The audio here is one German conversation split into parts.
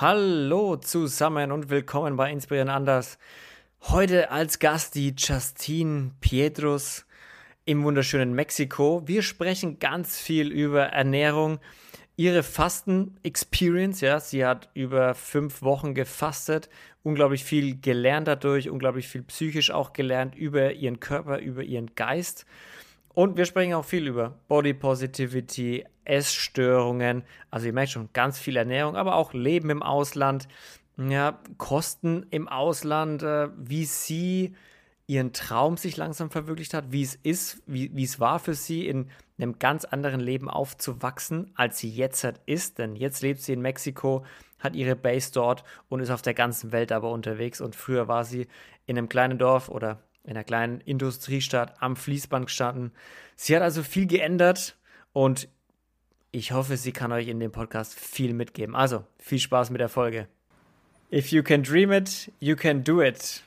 Hallo zusammen und willkommen bei Inspirieren Anders. Heute als Gast die Justine Pietros im wunderschönen Mexiko. Wir sprechen ganz viel über Ernährung, ihre Fasten-Experience. Ja, sie hat über fünf Wochen gefastet, unglaublich viel gelernt dadurch, unglaublich viel psychisch auch gelernt über ihren Körper, über ihren Geist. Und wir sprechen auch viel über Body Positivity, Essstörungen. Also ihr merkt schon, ganz viel Ernährung, aber auch Leben im Ausland, ja, Kosten im Ausland, äh, wie sie ihren Traum sich langsam verwirklicht hat, wie es ist, wie, wie es war für sie, in einem ganz anderen Leben aufzuwachsen, als sie jetzt halt ist. Denn jetzt lebt sie in Mexiko, hat ihre Base dort und ist auf der ganzen Welt aber unterwegs. Und früher war sie in einem kleinen Dorf oder in einer kleinen Industriestadt am Fließband gestanden. Sie hat also viel geändert und ich hoffe, sie kann euch in dem Podcast viel mitgeben. Also, viel Spaß mit der Folge. If you can dream it, you can do it.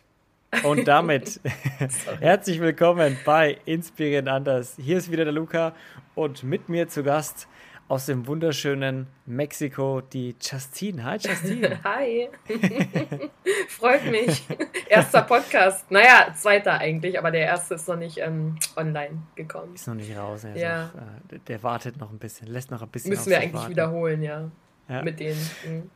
Und damit herzlich willkommen bei Inspirieren Anders. Hier ist wieder der Luca und mit mir zu Gast aus dem wunderschönen Mexiko, die Justine. Hi, Justine. Hi. Freut mich. Erster Podcast. Naja, zweiter eigentlich, aber der erste ist noch nicht ähm, online gekommen. Ist noch nicht raus. Also ja. Auch, äh, der wartet noch ein bisschen, lässt noch ein bisschen. Müssen wir eigentlich warten. wiederholen, ja. ja. Mit denen. Mhm.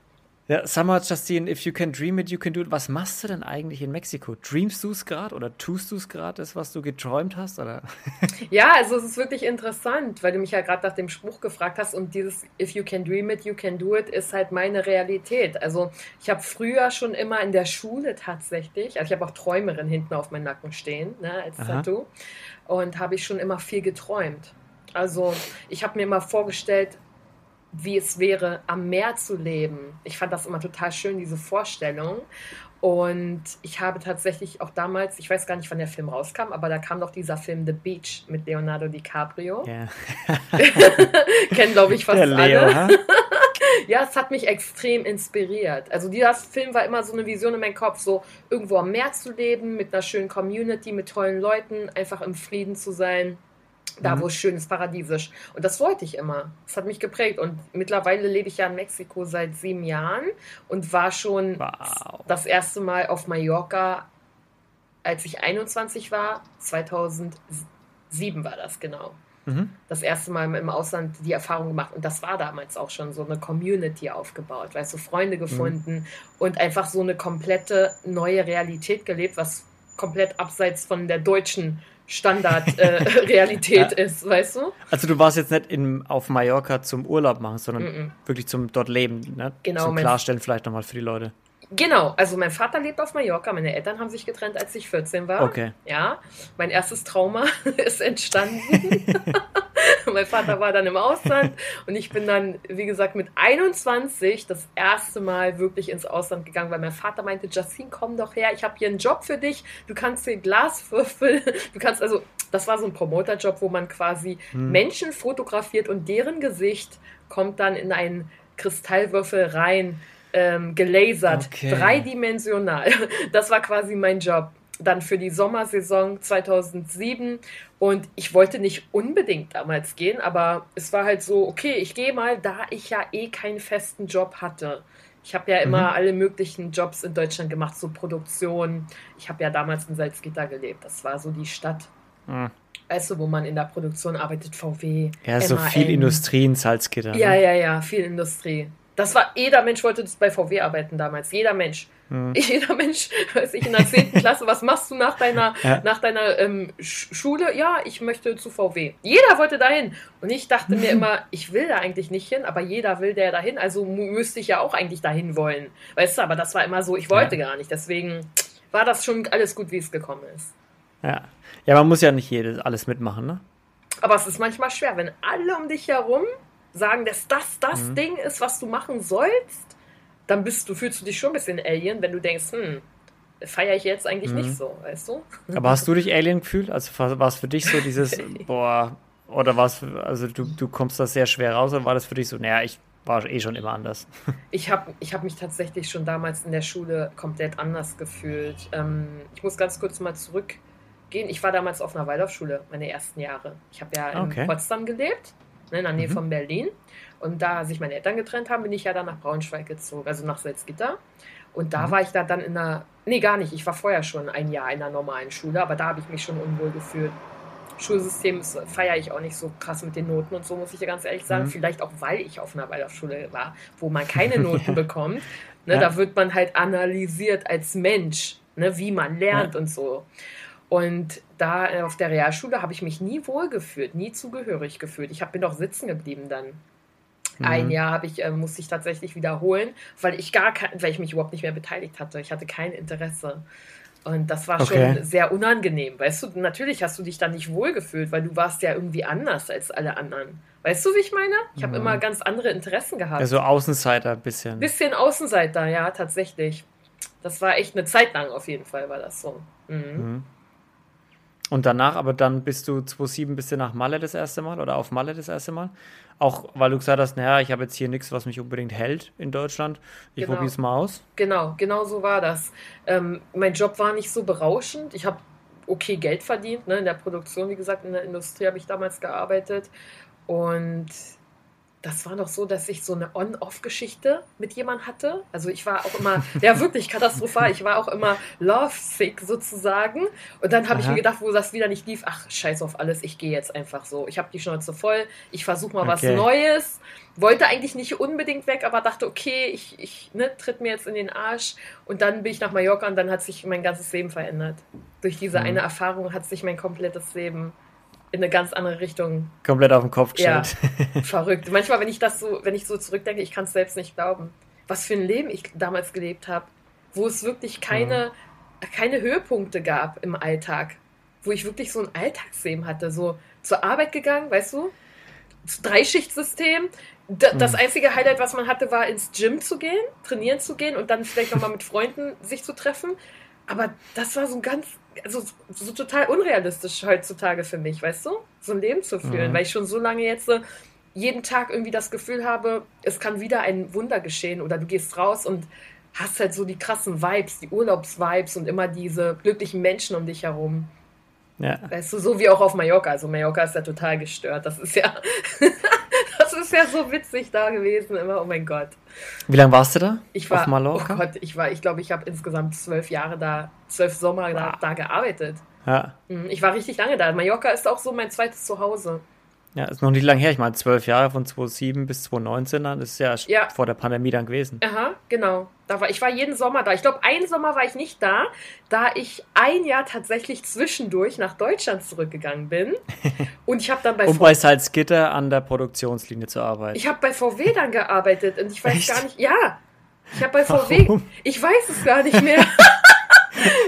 Ja, mal, Justine, if you can dream it, you can do it. Was machst du denn eigentlich in Mexiko? Dreamst du es gerade oder tust du es gerade, das, was du geträumt hast? Oder? Ja, also es ist wirklich interessant, weil du mich ja gerade nach dem Spruch gefragt hast und dieses if you can dream it, you can do it ist halt meine Realität. Also ich habe früher schon immer in der Schule tatsächlich, also ich habe auch Träumerin hinten auf meinem Nacken stehen, ne, als Aha. Tattoo und habe ich schon immer viel geträumt. Also ich habe mir immer vorgestellt, wie es wäre, am Meer zu leben. Ich fand das immer total schön, diese Vorstellung. Und ich habe tatsächlich auch damals, ich weiß gar nicht, wann der Film rauskam, aber da kam doch dieser Film The Beach mit Leonardo DiCaprio. Yeah. Kennen, glaube ich, fast der Leo, alle. ja, es hat mich extrem inspiriert. Also dieser Film war immer so eine Vision in meinem Kopf, so irgendwo am Meer zu leben, mit einer schönen Community, mit tollen Leuten, einfach im Frieden zu sein da, mhm. wo es schön ist, paradiesisch. Und das wollte ich immer. Das hat mich geprägt. Und mittlerweile lebe ich ja in Mexiko seit sieben Jahren und war schon wow. das erste Mal auf Mallorca, als ich 21 war. 2007 war das genau. Mhm. Das erste Mal im Ausland die Erfahrung gemacht. Und das war damals auch schon so eine Community aufgebaut. Weißt du, Freunde mhm. gefunden mhm. und einfach so eine komplette neue Realität gelebt, was komplett abseits von der deutschen Standardrealität äh, ja. ist, weißt du? Also du warst jetzt nicht in, auf Mallorca zum Urlaub machen, sondern mm -mm. wirklich zum dort leben, ne? Genau. Zum Klarstellen vielleicht nochmal für die Leute. Genau, also mein Vater lebt auf Mallorca, meine Eltern haben sich getrennt, als ich 14 war. Okay. Ja, mein erstes Trauma ist entstanden. mein Vater war dann im Ausland und ich bin dann, wie gesagt, mit 21 das erste Mal wirklich ins Ausland gegangen, weil mein Vater meinte, Justine, komm doch her, ich habe hier einen Job für dich, du kannst hier Glaswürfel, du kannst also, das war so ein Promoterjob, wo man quasi hm. Menschen fotografiert und deren Gesicht kommt dann in einen Kristallwürfel rein ähm, gelasert, okay. dreidimensional. Das war quasi mein Job. Dann für die Sommersaison 2007 und ich wollte nicht unbedingt damals gehen, aber es war halt so, okay, ich gehe mal, da ich ja eh keinen festen Job hatte. Ich habe ja immer mhm. alle möglichen Jobs in Deutschland gemacht, so Produktion. Ich habe ja damals in Salzgitter gelebt. Das war so die Stadt. Mhm. Weißt du, wo man in der Produktion arbeitet, VW. Ja, MAN. so viel Industrie in Salzgitter. Ja, ne? ja, ja, viel Industrie. Das war, jeder Mensch wollte das bei VW arbeiten damals. Jeder Mensch. Mhm. Jeder Mensch, weiß ich, in der 10. Klasse, was machst du nach deiner, ja. nach deiner ähm, Schule? Ja, ich möchte zu VW. Jeder wollte dahin. Und ich dachte mir immer, ich will da eigentlich nicht hin, aber jeder will der dahin, also müsste ich ja auch eigentlich dahin wollen. Weißt du, aber das war immer so, ich wollte ja. gar nicht. Deswegen war das schon alles gut, wie es gekommen ist. Ja. Ja, man muss ja nicht jedes alles mitmachen, ne? Aber es ist manchmal schwer, wenn alle um dich herum sagen, dass das das mhm. Ding ist, was du machen sollst, dann bist du, fühlst du dich schon ein bisschen Alien, wenn du denkst, hm, feiere ich jetzt eigentlich mhm. nicht so, weißt du? Aber hast du dich Alien gefühlt? Also war es für dich so dieses, boah, oder war es, also du, du kommst da sehr schwer raus, oder war das für dich so, naja, ich war eh schon immer anders? Ich habe ich hab mich tatsächlich schon damals in der Schule komplett anders gefühlt. Ähm, ich muss ganz kurz mal zurückgehen. Ich war damals auf einer Waldorfschule, meine ersten Jahre. Ich habe ja in okay. Potsdam gelebt in der Nähe mhm. von Berlin. Und da sich meine Eltern getrennt haben, bin ich ja dann nach Braunschweig gezogen, also nach Salzgitter. Und da mhm. war ich da dann in einer, nee, gar nicht, ich war vorher schon ein Jahr in einer normalen Schule, aber da habe ich mich schon unwohl gefühlt. Schulsystem feiere ich auch nicht so krass mit den Noten und so, muss ich ja ganz ehrlich sagen. Mhm. Vielleicht auch, weil ich auf einer Waldorfschule war, wo man keine Noten bekommt. Ne, ja. Da wird man halt analysiert als Mensch, ne, wie man lernt ja. und so. Und da äh, auf der Realschule habe ich mich nie wohlgefühlt, nie zugehörig gefühlt. Ich hab, bin doch sitzen geblieben dann. Mhm. Ein Jahr habe ich, äh, musste ich tatsächlich wiederholen, weil ich gar kein, weil ich mich überhaupt nicht mehr beteiligt hatte. Ich hatte kein Interesse. Und das war okay. schon sehr unangenehm. Weißt du, natürlich hast du dich da nicht wohlgefühlt, weil du warst ja irgendwie anders als alle anderen. Weißt du, wie ich meine? Ich habe mhm. immer ganz andere Interessen gehabt. Also Außenseiter ein bisschen. Bisschen Außenseiter, ja, tatsächlich. Das war echt eine Zeit lang auf jeden Fall, war das so. Mhm. Und danach, aber dann bist du 2007 bist du nach Malle das erste Mal oder auf Malle das erste Mal. Auch weil du gesagt hast, naja, ich habe jetzt hier nichts, was mich unbedingt hält in Deutschland. Ich genau. probiere es mal aus. Genau, genau so war das. Ähm, mein Job war nicht so berauschend. Ich habe okay Geld verdient, ne, in der Produktion, wie gesagt, in der Industrie habe ich damals gearbeitet. Und das war noch so, dass ich so eine On-Off-Geschichte mit jemandem hatte. Also ich war auch immer, ja wirklich katastrophal, ich war auch immer love-sick sozusagen. Und dann habe ich mir gedacht, wo das wieder nicht lief, ach scheiß auf alles, ich gehe jetzt einfach so. Ich habe die Schnauze voll, ich versuche mal okay. was Neues. Wollte eigentlich nicht unbedingt weg, aber dachte, okay, ich, ich ne, tritt mir jetzt in den Arsch. Und dann bin ich nach Mallorca und dann hat sich mein ganzes Leben verändert. Durch diese mhm. eine Erfahrung hat sich mein komplettes Leben in eine ganz andere Richtung. Komplett auf den Kopf gestellt. Ja, verrückt. Manchmal, wenn ich das so, wenn ich so zurückdenke, ich kann es selbst nicht glauben, was für ein Leben ich damals gelebt habe, wo es wirklich keine, ja. keine Höhepunkte gab im Alltag, wo ich wirklich so ein Alltagsleben hatte, so zur Arbeit gegangen, weißt du, Dreischichtsystem. Das mhm. einzige Highlight, was man hatte, war ins Gym zu gehen, trainieren zu gehen und dann vielleicht nochmal mit Freunden sich zu treffen. Aber das war so ein ganz also so total unrealistisch heutzutage für mich, weißt du? So ein Leben zu führen, mhm. weil ich schon so lange jetzt so jeden Tag irgendwie das Gefühl habe, es kann wieder ein Wunder geschehen oder du gehst raus und hast halt so die krassen Vibes, die Urlaubsvibes und immer diese glücklichen Menschen um dich herum. Ja. Weißt du, so wie auch auf Mallorca. Also Mallorca ist ja total gestört. Das ist ja, ist ja so witzig da gewesen immer. Oh mein Gott. Wie lange warst du da? Ich war, auf Mallorca? Oh Gott, ich war, ich glaube, ich habe insgesamt zwölf Jahre da, zwölf Sommer wow. da, da gearbeitet. Ja. Mhm, ich war richtig lange da. Mallorca ist auch so mein zweites Zuhause. Ja, ist noch nicht lang her. Ich meine, zwölf Jahre von 2007 bis 2019, dann ist ja, ja, vor der Pandemie dann gewesen. Aha, genau. Da war, ich war jeden Sommer da. Ich glaube, einen Sommer war ich nicht da, da ich ein Jahr tatsächlich zwischendurch nach Deutschland zurückgegangen bin. Und ich habe dann bei Um bei Salzgitter an der Produktionslinie zu arbeiten. Ich habe bei VW dann gearbeitet und ich weiß Echt? gar nicht. Ja, ich habe bei VW. Warum? Ich weiß es gar nicht mehr.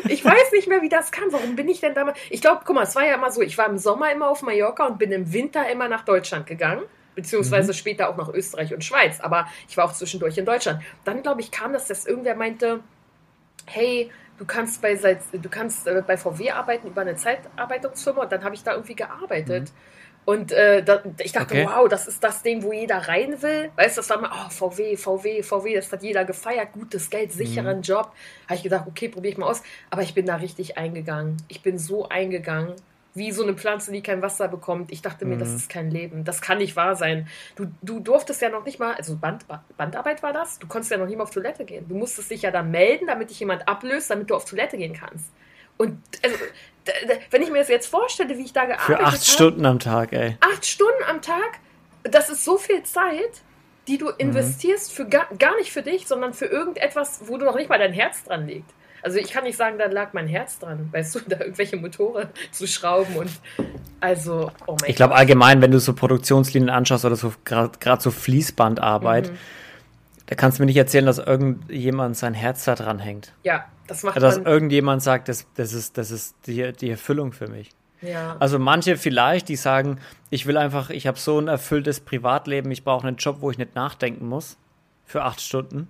ich weiß nicht mehr, wie das kam. Warum bin ich denn damals? Ich glaube, guck mal, es war ja immer so, ich war im Sommer immer auf Mallorca und bin im Winter immer nach Deutschland gegangen. Beziehungsweise mhm. später auch nach Österreich und Schweiz. Aber ich war auch zwischendurch in Deutschland. Dann, glaube ich, kam das, dass irgendwer meinte, hey, du kannst bei, du kannst äh, bei VW arbeiten über eine Zeitarbeitungsfirma und dann habe ich da irgendwie gearbeitet. Mhm. Und äh, da, ich dachte, okay. wow, das ist das Ding, wo jeder rein will. Weißt du, das war mal, oh, VW, VW, VW, das hat jeder gefeiert, gutes Geld, sicheren mhm. Job. Habe ich gedacht, okay, probiere ich mal aus. Aber ich bin da richtig eingegangen. Ich bin so eingegangen, wie so eine Pflanze, die kein Wasser bekommt. Ich dachte mir, mhm. das ist kein Leben. Das kann nicht wahr sein. Du, du durftest ja noch nicht mal, also Band, Bandarbeit war das, du konntest ja noch nicht mal auf Toilette gehen. Du musstest dich ja da melden, damit dich jemand ablöst, damit du auf Toilette gehen kannst. Und also, wenn ich mir das jetzt vorstelle, wie ich da gearbeitet habe. Für acht Stunden am Tag, ey. Acht Stunden am Tag, das ist so viel Zeit, die du mhm. investierst mhm. für gar, gar nicht für dich, sondern für irgendetwas, wo du noch nicht mal dein Herz dran liegt. Also ich kann nicht sagen, da lag mein Herz dran, weißt du, da irgendwelche Motoren zu schrauben und also, oh mein Ich glaube allgemein, wenn du so Produktionslinien anschaust oder so gerade so Fließbandarbeit, mhm. Da kannst du mir nicht erzählen, dass irgendjemand sein Herz da dran hängt. Ja, das macht Dass irgendjemand sagt, das, das ist, das ist die, die Erfüllung für mich. Ja. Also manche vielleicht, die sagen, ich will einfach, ich habe so ein erfülltes Privatleben, ich brauche einen Job, wo ich nicht nachdenken muss für acht Stunden.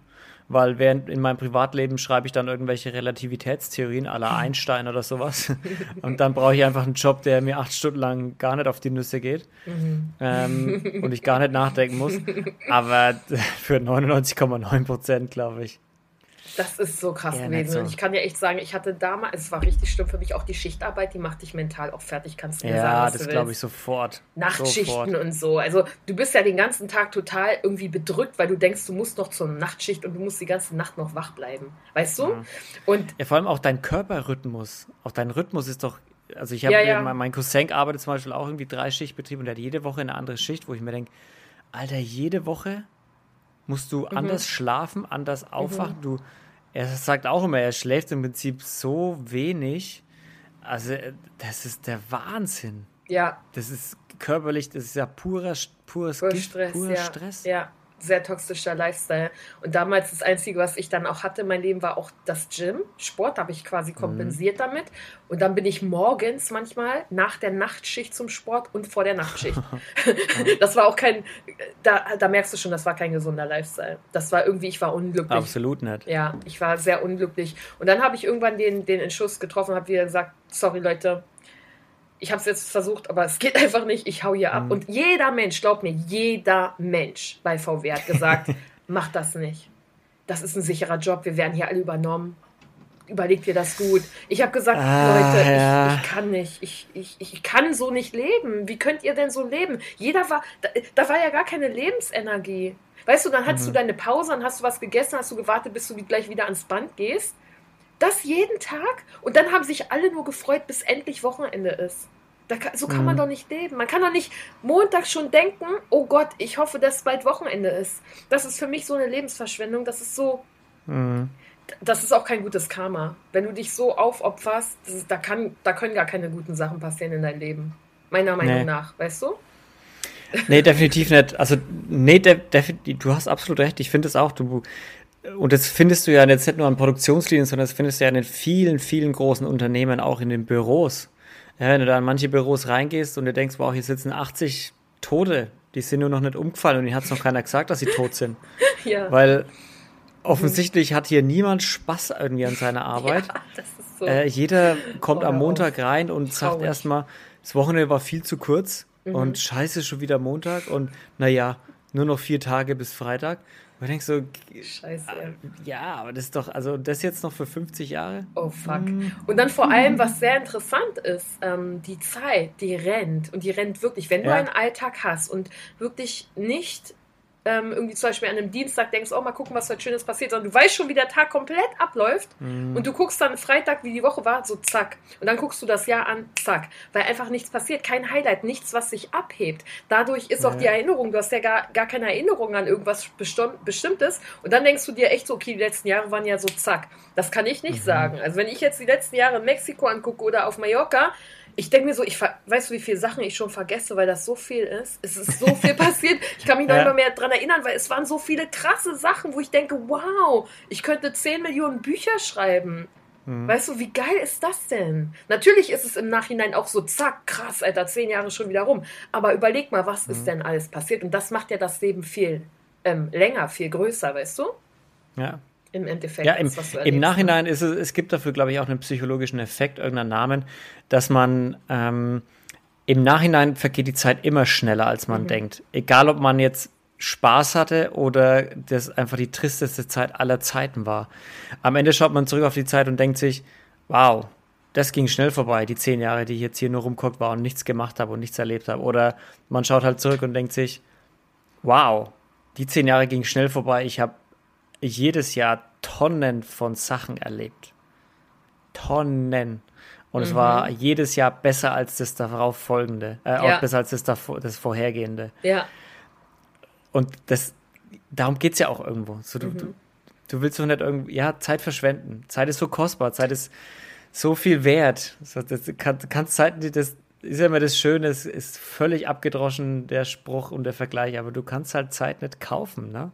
Weil während in meinem Privatleben schreibe ich dann irgendwelche Relativitätstheorien aller Einstein oder sowas. Und dann brauche ich einfach einen Job, der mir acht Stunden lang gar nicht auf die Nüsse geht mhm. ähm, und ich gar nicht nachdenken muss. Aber für 99,9 Prozent, glaube ich, Das ist so krass ja, gewesen. So. Und ich kann ja echt sagen, ich hatte damals, es war richtig schlimm für mich, auch die Schichtarbeit, die macht dich mental auch fertig, kannst du mir ja, sagen. Ja, das glaube ich sofort. Nachtschichten sofort. und so. Also du bist ja den ganzen Tag total irgendwie bedrückt, weil du denkst, du musst noch zur Nachtschicht und du musst die ganze Nacht noch wach bleiben. Weißt du? Ja. Und ja, vor allem auch dein Körperrhythmus. Auch dein Rhythmus ist doch. Also ich habe ja, mein Cousin arbeitet zum Beispiel auch irgendwie drei Schichtbetrieb und der hat jede Woche eine andere Schicht, wo ich mir denke, Alter, jede Woche musst du mhm. anders schlafen, anders aufwachen. Mhm. Du, er sagt auch immer, er schläft im Prinzip so wenig. Also, das ist der Wahnsinn. Ja. Das ist körperlich, das ist ja purer, pures Pur Gift, Stress, purer ja. Stress. Ja, sehr toxischer Lifestyle. Und damals das Einzige, was ich dann auch hatte in meinem Leben, war auch das Gym. Sport habe ich quasi mhm. kompensiert mhm. damit. Und dann bin ich morgens manchmal nach der Nachtschicht zum Sport und vor der Nachtschicht. das war auch kein, da, da merkst du schon, das war kein gesunder Lifestyle. Das war irgendwie, ich war unglücklich. Absolut nicht. Ja, ich war sehr unglücklich. Und dann habe ich irgendwann den, den Entschluss getroffen, habe wieder gesagt, sorry Leute, ich habe es jetzt versucht, aber es geht einfach nicht, ich hau hier ab. Mhm. Und jeder Mensch, glaub mir, jeder Mensch bei VW hat gesagt, mach das nicht. Das ist ein sicherer Job, wir werden hier alle übernommen. Überlegt dir das gut. Ich habe gesagt, ah, Leute, ja. ich, ich, kann nicht, ich, ich, ich kann so nicht leben. Wie könnt ihr denn so leben? Jeder war, da, da war ja gar keine Lebensenergie. Weißt du, dann hattest mhm. du deine Pause, dann hast du was gegessen, hast du gewartet, bis du gleich wieder ans Band gehst. Das jeden Tag und dann haben sich alle nur gefreut, bis endlich Wochenende ist. Kann, so kann mhm. man doch nicht leben. Man kann doch nicht Montag schon denken, oh Gott, ich hoffe, dass bald Wochenende ist. Das ist für mich so eine Lebensverschwendung. Das ist so. Mhm. Das ist auch kein gutes Karma. Wenn du dich so aufopferst, ist, da, kann, da können gar keine guten Sachen passieren in deinem Leben. Meiner Meinung nee. nach, weißt du? Nee, definitiv nicht. Also, nee, de, du hast absolut recht. Ich finde es auch. Du, und das findest du ja jetzt nicht nur an Produktionslinien, sondern das findest du ja in den vielen, vielen großen Unternehmen, auch in den Büros. Ja, wenn du da in manche Büros reingehst und du denkst, wow, hier sitzen 80 Tote, die sind nur noch nicht umgefallen und ihnen hat es noch keiner gesagt, dass sie tot sind. ja. Weil offensichtlich hat hier niemand Spaß irgendwie an seiner Arbeit. Ja, das ist so. Äh, jeder kommt am Montag rein und Traurig. sagt erstmal, das Wochenende war viel zu kurz mhm. und scheiße, schon wieder Montag und naja, nur noch vier Tage bis Freitag. Und denkst so, Scheiße. Äh, ja, aber das ist doch, also das jetzt noch für 50 Jahre? Oh fuck. Mhm. Und dann vor allem, was sehr interessant ist, ähm, die Zeit, die rennt. Und die rennt wirklich, wenn ja. du einen Alltag hast und wirklich nicht ähm, irgendwie zum Beispiel an einem Dienstag denkst, oh, mal gucken, was heute Schönes passiert, sondern du weißt schon, wie der Tag komplett abläuft mhm. und du guckst dann Freitag, wie die Woche war, so zack. Und dann guckst du das Jahr an, zack. Weil einfach nichts passiert, kein Highlight, nichts, was sich abhebt. Dadurch ist ja. auch die Erinnerung, du hast ja gar, gar keine Erinnerung an irgendwas Bestimmtes und dann denkst du dir echt so, okay, die letzten Jahre waren ja so zack. Das kann ich nicht mhm. sagen. Also wenn ich jetzt die letzten Jahre in Mexiko angucke oder auf Mallorca, ich denke mir so, ich weißt du, wie viele Sachen ich schon vergesse, weil das so viel ist. Es ist so viel passiert. Ich kann mich noch ja. immer mehr daran erinnern, weil es waren so viele krasse Sachen, wo ich denke, wow, ich könnte 10 Millionen Bücher schreiben. Mhm. Weißt du, wie geil ist das denn? Natürlich ist es im Nachhinein auch so, zack, krass, Alter, zehn Jahre schon wieder rum. Aber überleg mal, was mhm. ist denn alles passiert? Und das macht ja das Leben viel ähm, länger, viel größer, weißt du? Ja, im Endeffekt. Ja, im, ist, im Nachhinein ist es, es gibt dafür, glaube ich, auch einen psychologischen Effekt, irgendeinen Namen, dass man ähm, im Nachhinein vergeht die Zeit immer schneller, als man mhm. denkt. Egal, ob man jetzt Spaß hatte oder das einfach die tristeste Zeit aller Zeiten war. Am Ende schaut man zurück auf die Zeit und denkt sich, wow, das ging schnell vorbei, die zehn Jahre, die ich jetzt hier nur rumguckt war und nichts gemacht habe und nichts erlebt habe. Oder man schaut halt zurück und denkt sich, wow, die zehn Jahre ging schnell vorbei, ich habe jedes Jahr Tonnen von Sachen erlebt. Tonnen. Und mhm. es war jedes Jahr besser als das darauf folgende, äh, ja. auch besser als das, davor, das vorhergehende. Ja. Und das, darum geht es ja auch irgendwo. So, du, mhm. du, du, willst doch nicht irgendwie, ja, Zeit verschwenden. Zeit ist so kostbar, Zeit ist so viel wert. Das, kann, kannst Zeit, das ist ja immer das Schöne, es ist völlig abgedroschen, der Spruch und der Vergleich, aber du kannst halt Zeit nicht kaufen, ne?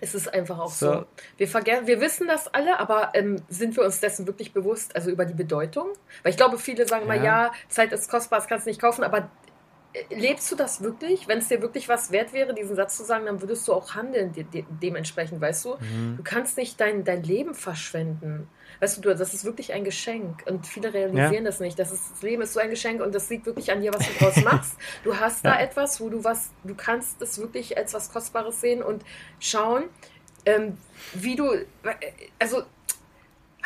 Es ist einfach auch so. so. Wir, wir wissen das alle, aber ähm, sind wir uns dessen wirklich bewusst, also über die Bedeutung? Weil ich glaube, viele sagen ja. mal, ja, Zeit ist kostbar, das kannst du nicht kaufen, aber äh, lebst du das wirklich? Wenn es dir wirklich was wert wäre, diesen Satz zu sagen, dann würdest du auch handeln de de dementsprechend, weißt du? Mhm. Du kannst nicht dein, dein Leben verschwenden. Weißt du, das ist wirklich ein Geschenk. Und viele realisieren ja. das nicht. Das, ist, das Leben ist so ein Geschenk und das liegt wirklich an dir, was du daraus machst. Du hast ja. da etwas, wo du was, du kannst es wirklich als was Kostbares sehen und schauen. ähm, wie du, also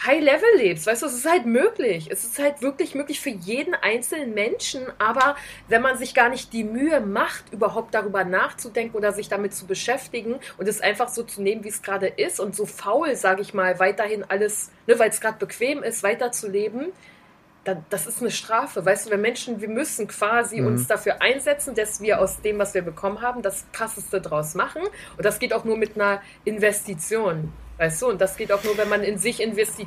High Level lebst. Weißt du, es ist halt möglich. Es ist halt wirklich möglich für jeden einzelnen Menschen. Aber wenn man sich gar nicht die Mühe macht, überhaupt darüber nachzudenken oder sich damit zu beschäftigen und es einfach so zu nehmen, wie es gerade ist und so faul, sage ich mal, weiterhin alles, ne, weil es gerade bequem ist, weiterzuleben, dann, das ist eine Strafe. Weißt du, wir Menschen, wir müssen quasi mhm. uns dafür einsetzen, dass wir aus dem, was wir bekommen haben, das Krasseste draus machen. Und das geht auch nur mit einer Investition. Weißt du, und das geht auch nur, wenn man in sich investi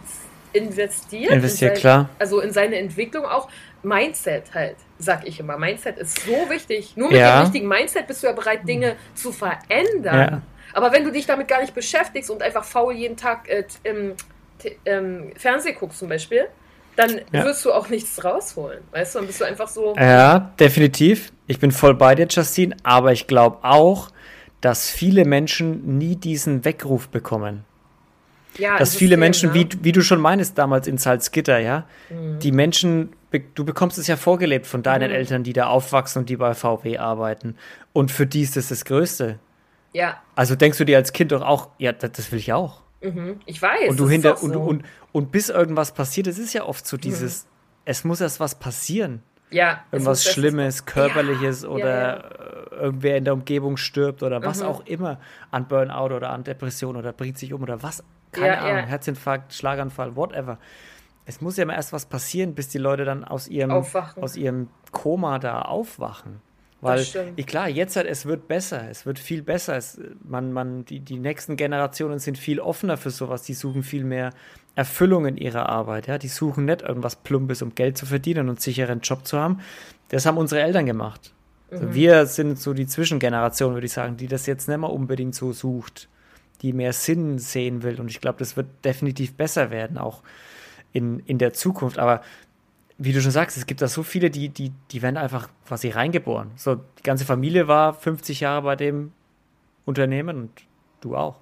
investiert. Investiert, in sein, klar. Also in seine Entwicklung auch. Mindset halt, sag ich immer. Mindset ist so wichtig. Nur mit ja. dem richtigen Mindset bist du ja bereit, Dinge zu verändern. Ja. Aber wenn du dich damit gar nicht beschäftigst und einfach faul jeden Tag äh, ähm, ähm, Fernsehen guckst zum Beispiel, dann ja. wirst du auch nichts rausholen. Weißt du, dann bist du einfach so. Ja, definitiv. Ich bin voll bei dir, Justine, aber ich glaube auch, dass viele Menschen nie diesen Weckruf bekommen. Ja, dass viele Menschen, ne? wie, wie du schon meinst damals in Salzgitter, ja, mhm. die Menschen, du bekommst es ja vorgelebt von deinen mhm. Eltern, die da aufwachsen und die bei VW arbeiten. Und für die ist das das Größte. Ja. Also denkst du dir als Kind doch auch, ja, das, das will ich auch. Mhm. Ich weiß. Und du hinter und, so. und, und, und, bis irgendwas passiert, es ist ja oft so dieses, mhm. es muss erst was passieren. Ja. Irgendwas Schlimmes, Körperliches ja, oder ja, ja. irgendwer in der Umgebung stirbt oder was mhm. auch immer an Burnout oder an Depression oder bringt sich um oder was keine ja, Ahnung, ja. Herzinfarkt, Schlaganfall, whatever. Es muss ja immer erst was passieren, bis die Leute dann aus ihrem, aus ihrem Koma da aufwachen. Weil, ich, klar, jetzt halt, es wird besser, es wird viel besser. Es, man, man, die, die nächsten Generationen sind viel offener für sowas, die suchen viel mehr Erfüllung in ihrer Arbeit. Ja? Die suchen nicht irgendwas Plumpes, um Geld zu verdienen und einen sicheren Job zu haben. Das haben unsere Eltern gemacht. Also mhm. wir sind so die Zwischengeneration, würde ich sagen, die das jetzt nicht mehr unbedingt so sucht die mehr Sinn sehen will. Und ich glaube, das wird definitiv besser werden, auch in, in der Zukunft. Aber wie du schon sagst, es gibt da so viele, die, die, die werden einfach quasi reingeboren. So, die ganze Familie war 50 Jahre bei dem Unternehmen und du auch.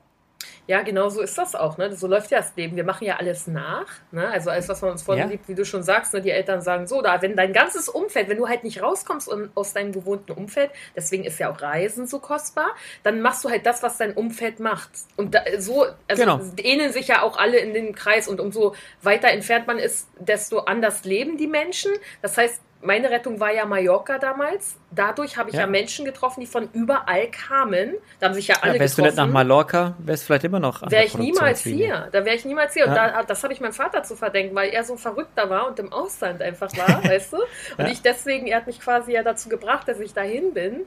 Ja, genau so ist das auch. Ne? So läuft ja das Leben. Wir machen ja alles nach. Ne? Also alles, was man uns vorhin ja. wie du schon sagst, ne? die Eltern sagen so, da, wenn dein ganzes Umfeld, wenn du halt nicht rauskommst aus deinem gewohnten Umfeld, deswegen ist ja auch Reisen so kostbar, dann machst du halt das, was dein Umfeld macht. Und da, so, also genau. ähneln sich ja auch alle in dem Kreis und umso weiter entfernt man ist, desto anders leben die Menschen. Das heißt, meine Rettung war ja Mallorca damals. Dadurch habe ich ja. ja. Menschen getroffen, die von überall kamen. Da haben sich ja alle ja, wärst getroffen. du nicht nach Mallorca, wärst du vielleicht immer noch Wäre ich niemals hier. Da wäre ich niemals hier. Und da, das habe ich meinem Vater zu verdenken, weil er so verrückter war und im Ausland einfach war, weißt du? Und ich deswegen, er hat mich quasi ja dazu gebracht, dass ich dahin bin.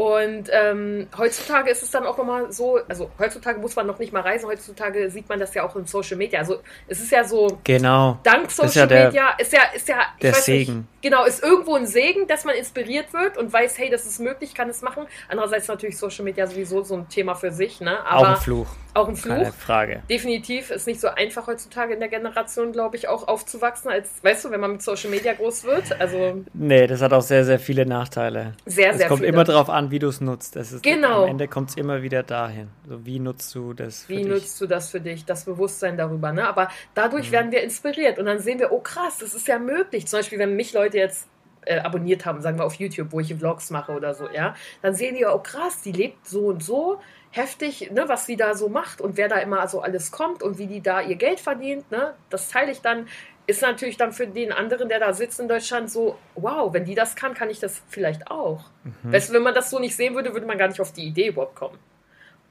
Und ähm, heutzutage ist es dann auch nochmal so, also heutzutage muss man noch nicht mal reisen, heutzutage sieht man das ja auch in Social Media. Also es ist ja so, genau. dank Social ist ja der, Media ist ja, ist ja, der Segen. Nicht, genau, ist irgendwo ein Segen, dass man inspiriert wird und weiß, hey, das ist möglich, kann es machen. Andererseits natürlich Social Media sowieso so ein Thema für sich, ne? Aber auch ein Fluch. Auch ein Fluch. Keine Frage. Definitiv ist nicht so einfach heutzutage in der Generation, glaube ich, auch aufzuwachsen, als, weißt du, wenn man mit Social Media groß wird. Also. Nee, das hat auch sehr, sehr viele Nachteile. Sehr, es sehr kommt viele. immer darauf an, wie du es nutzt. Es ist, genau. Am Ende kommt es immer wieder dahin. So, wie nutzt du das für Wie dich? nutzt du das für dich? Das Bewusstsein darüber, ne? Aber dadurch mhm. werden wir inspiriert und dann sehen wir, oh krass, das ist ja möglich. Zum Beispiel, wenn mich Leute jetzt äh, abonniert haben, sagen wir auf YouTube, wo ich Vlogs mache oder so, ja, dann sehen die, oh krass, die lebt so und so heftig, ne, was sie da so macht und wer da immer so alles kommt und wie die da ihr Geld verdient, ne, das teile ich dann, ist natürlich dann für den anderen, der da sitzt in Deutschland, so, wow, wenn die das kann, kann ich das vielleicht auch. Mhm. Weißt du, wenn man das so nicht sehen würde, würde man gar nicht auf die Idee überhaupt kommen.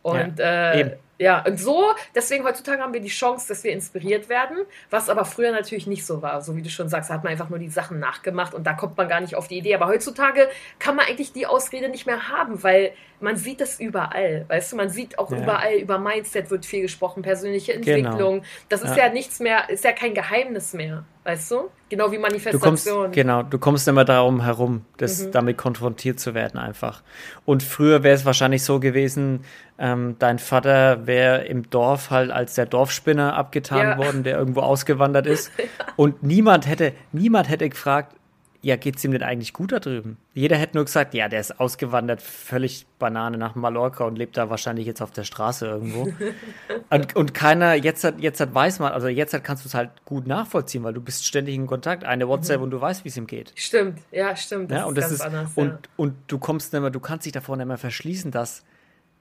Und ja, äh, ja, und so, deswegen heutzutage haben wir die Chance, dass wir inspiriert werden, was aber früher natürlich nicht so war. So wie du schon sagst, da hat man einfach nur die Sachen nachgemacht und da kommt man gar nicht auf die Idee. Aber heutzutage kann man eigentlich die Ausrede nicht mehr haben, weil man sieht das überall. Weißt du, man sieht auch ja. überall über Mindset wird viel gesprochen, persönliche genau. Entwicklung. Genau. Das ist ja. ja. nichts mehr, ist ja kein Geheimnis mehr. Weißt du? Genau wie Manifestation. Du kommst, genau, du kommst immer darum herum, das, mhm. damit konfrontiert zu werden einfach. Und früher wäre es wahrscheinlich so gewesen, ähm, dein Vater wäre im Dorf halt als der Dorfspinner abgetan ja. worden, der irgendwo ausgewandert ist. ja. Und niemand hätte, niemand hätte gefragt, ja, geht's ihm denn eigentlich gut da drüben? Jeder hätte nur gesagt, ja, der ist ausgewandert, völlig Banane nach Mallorca und lebt da wahrscheinlich jetzt auf der Straße irgendwo. und, und keiner, jetzt hat, jetzt hat weiß man, also jetzt hat, kannst du es halt gut nachvollziehen, weil du bist ständig in Kontakt, eine WhatsApp mhm. und du weißt, wie es ihm geht. Stimmt, ja, stimmt. Das ja, und ist das ist, anders, und, ja. und du kommst nicht mehr, du kannst dich davor nicht mehr verschließen, dass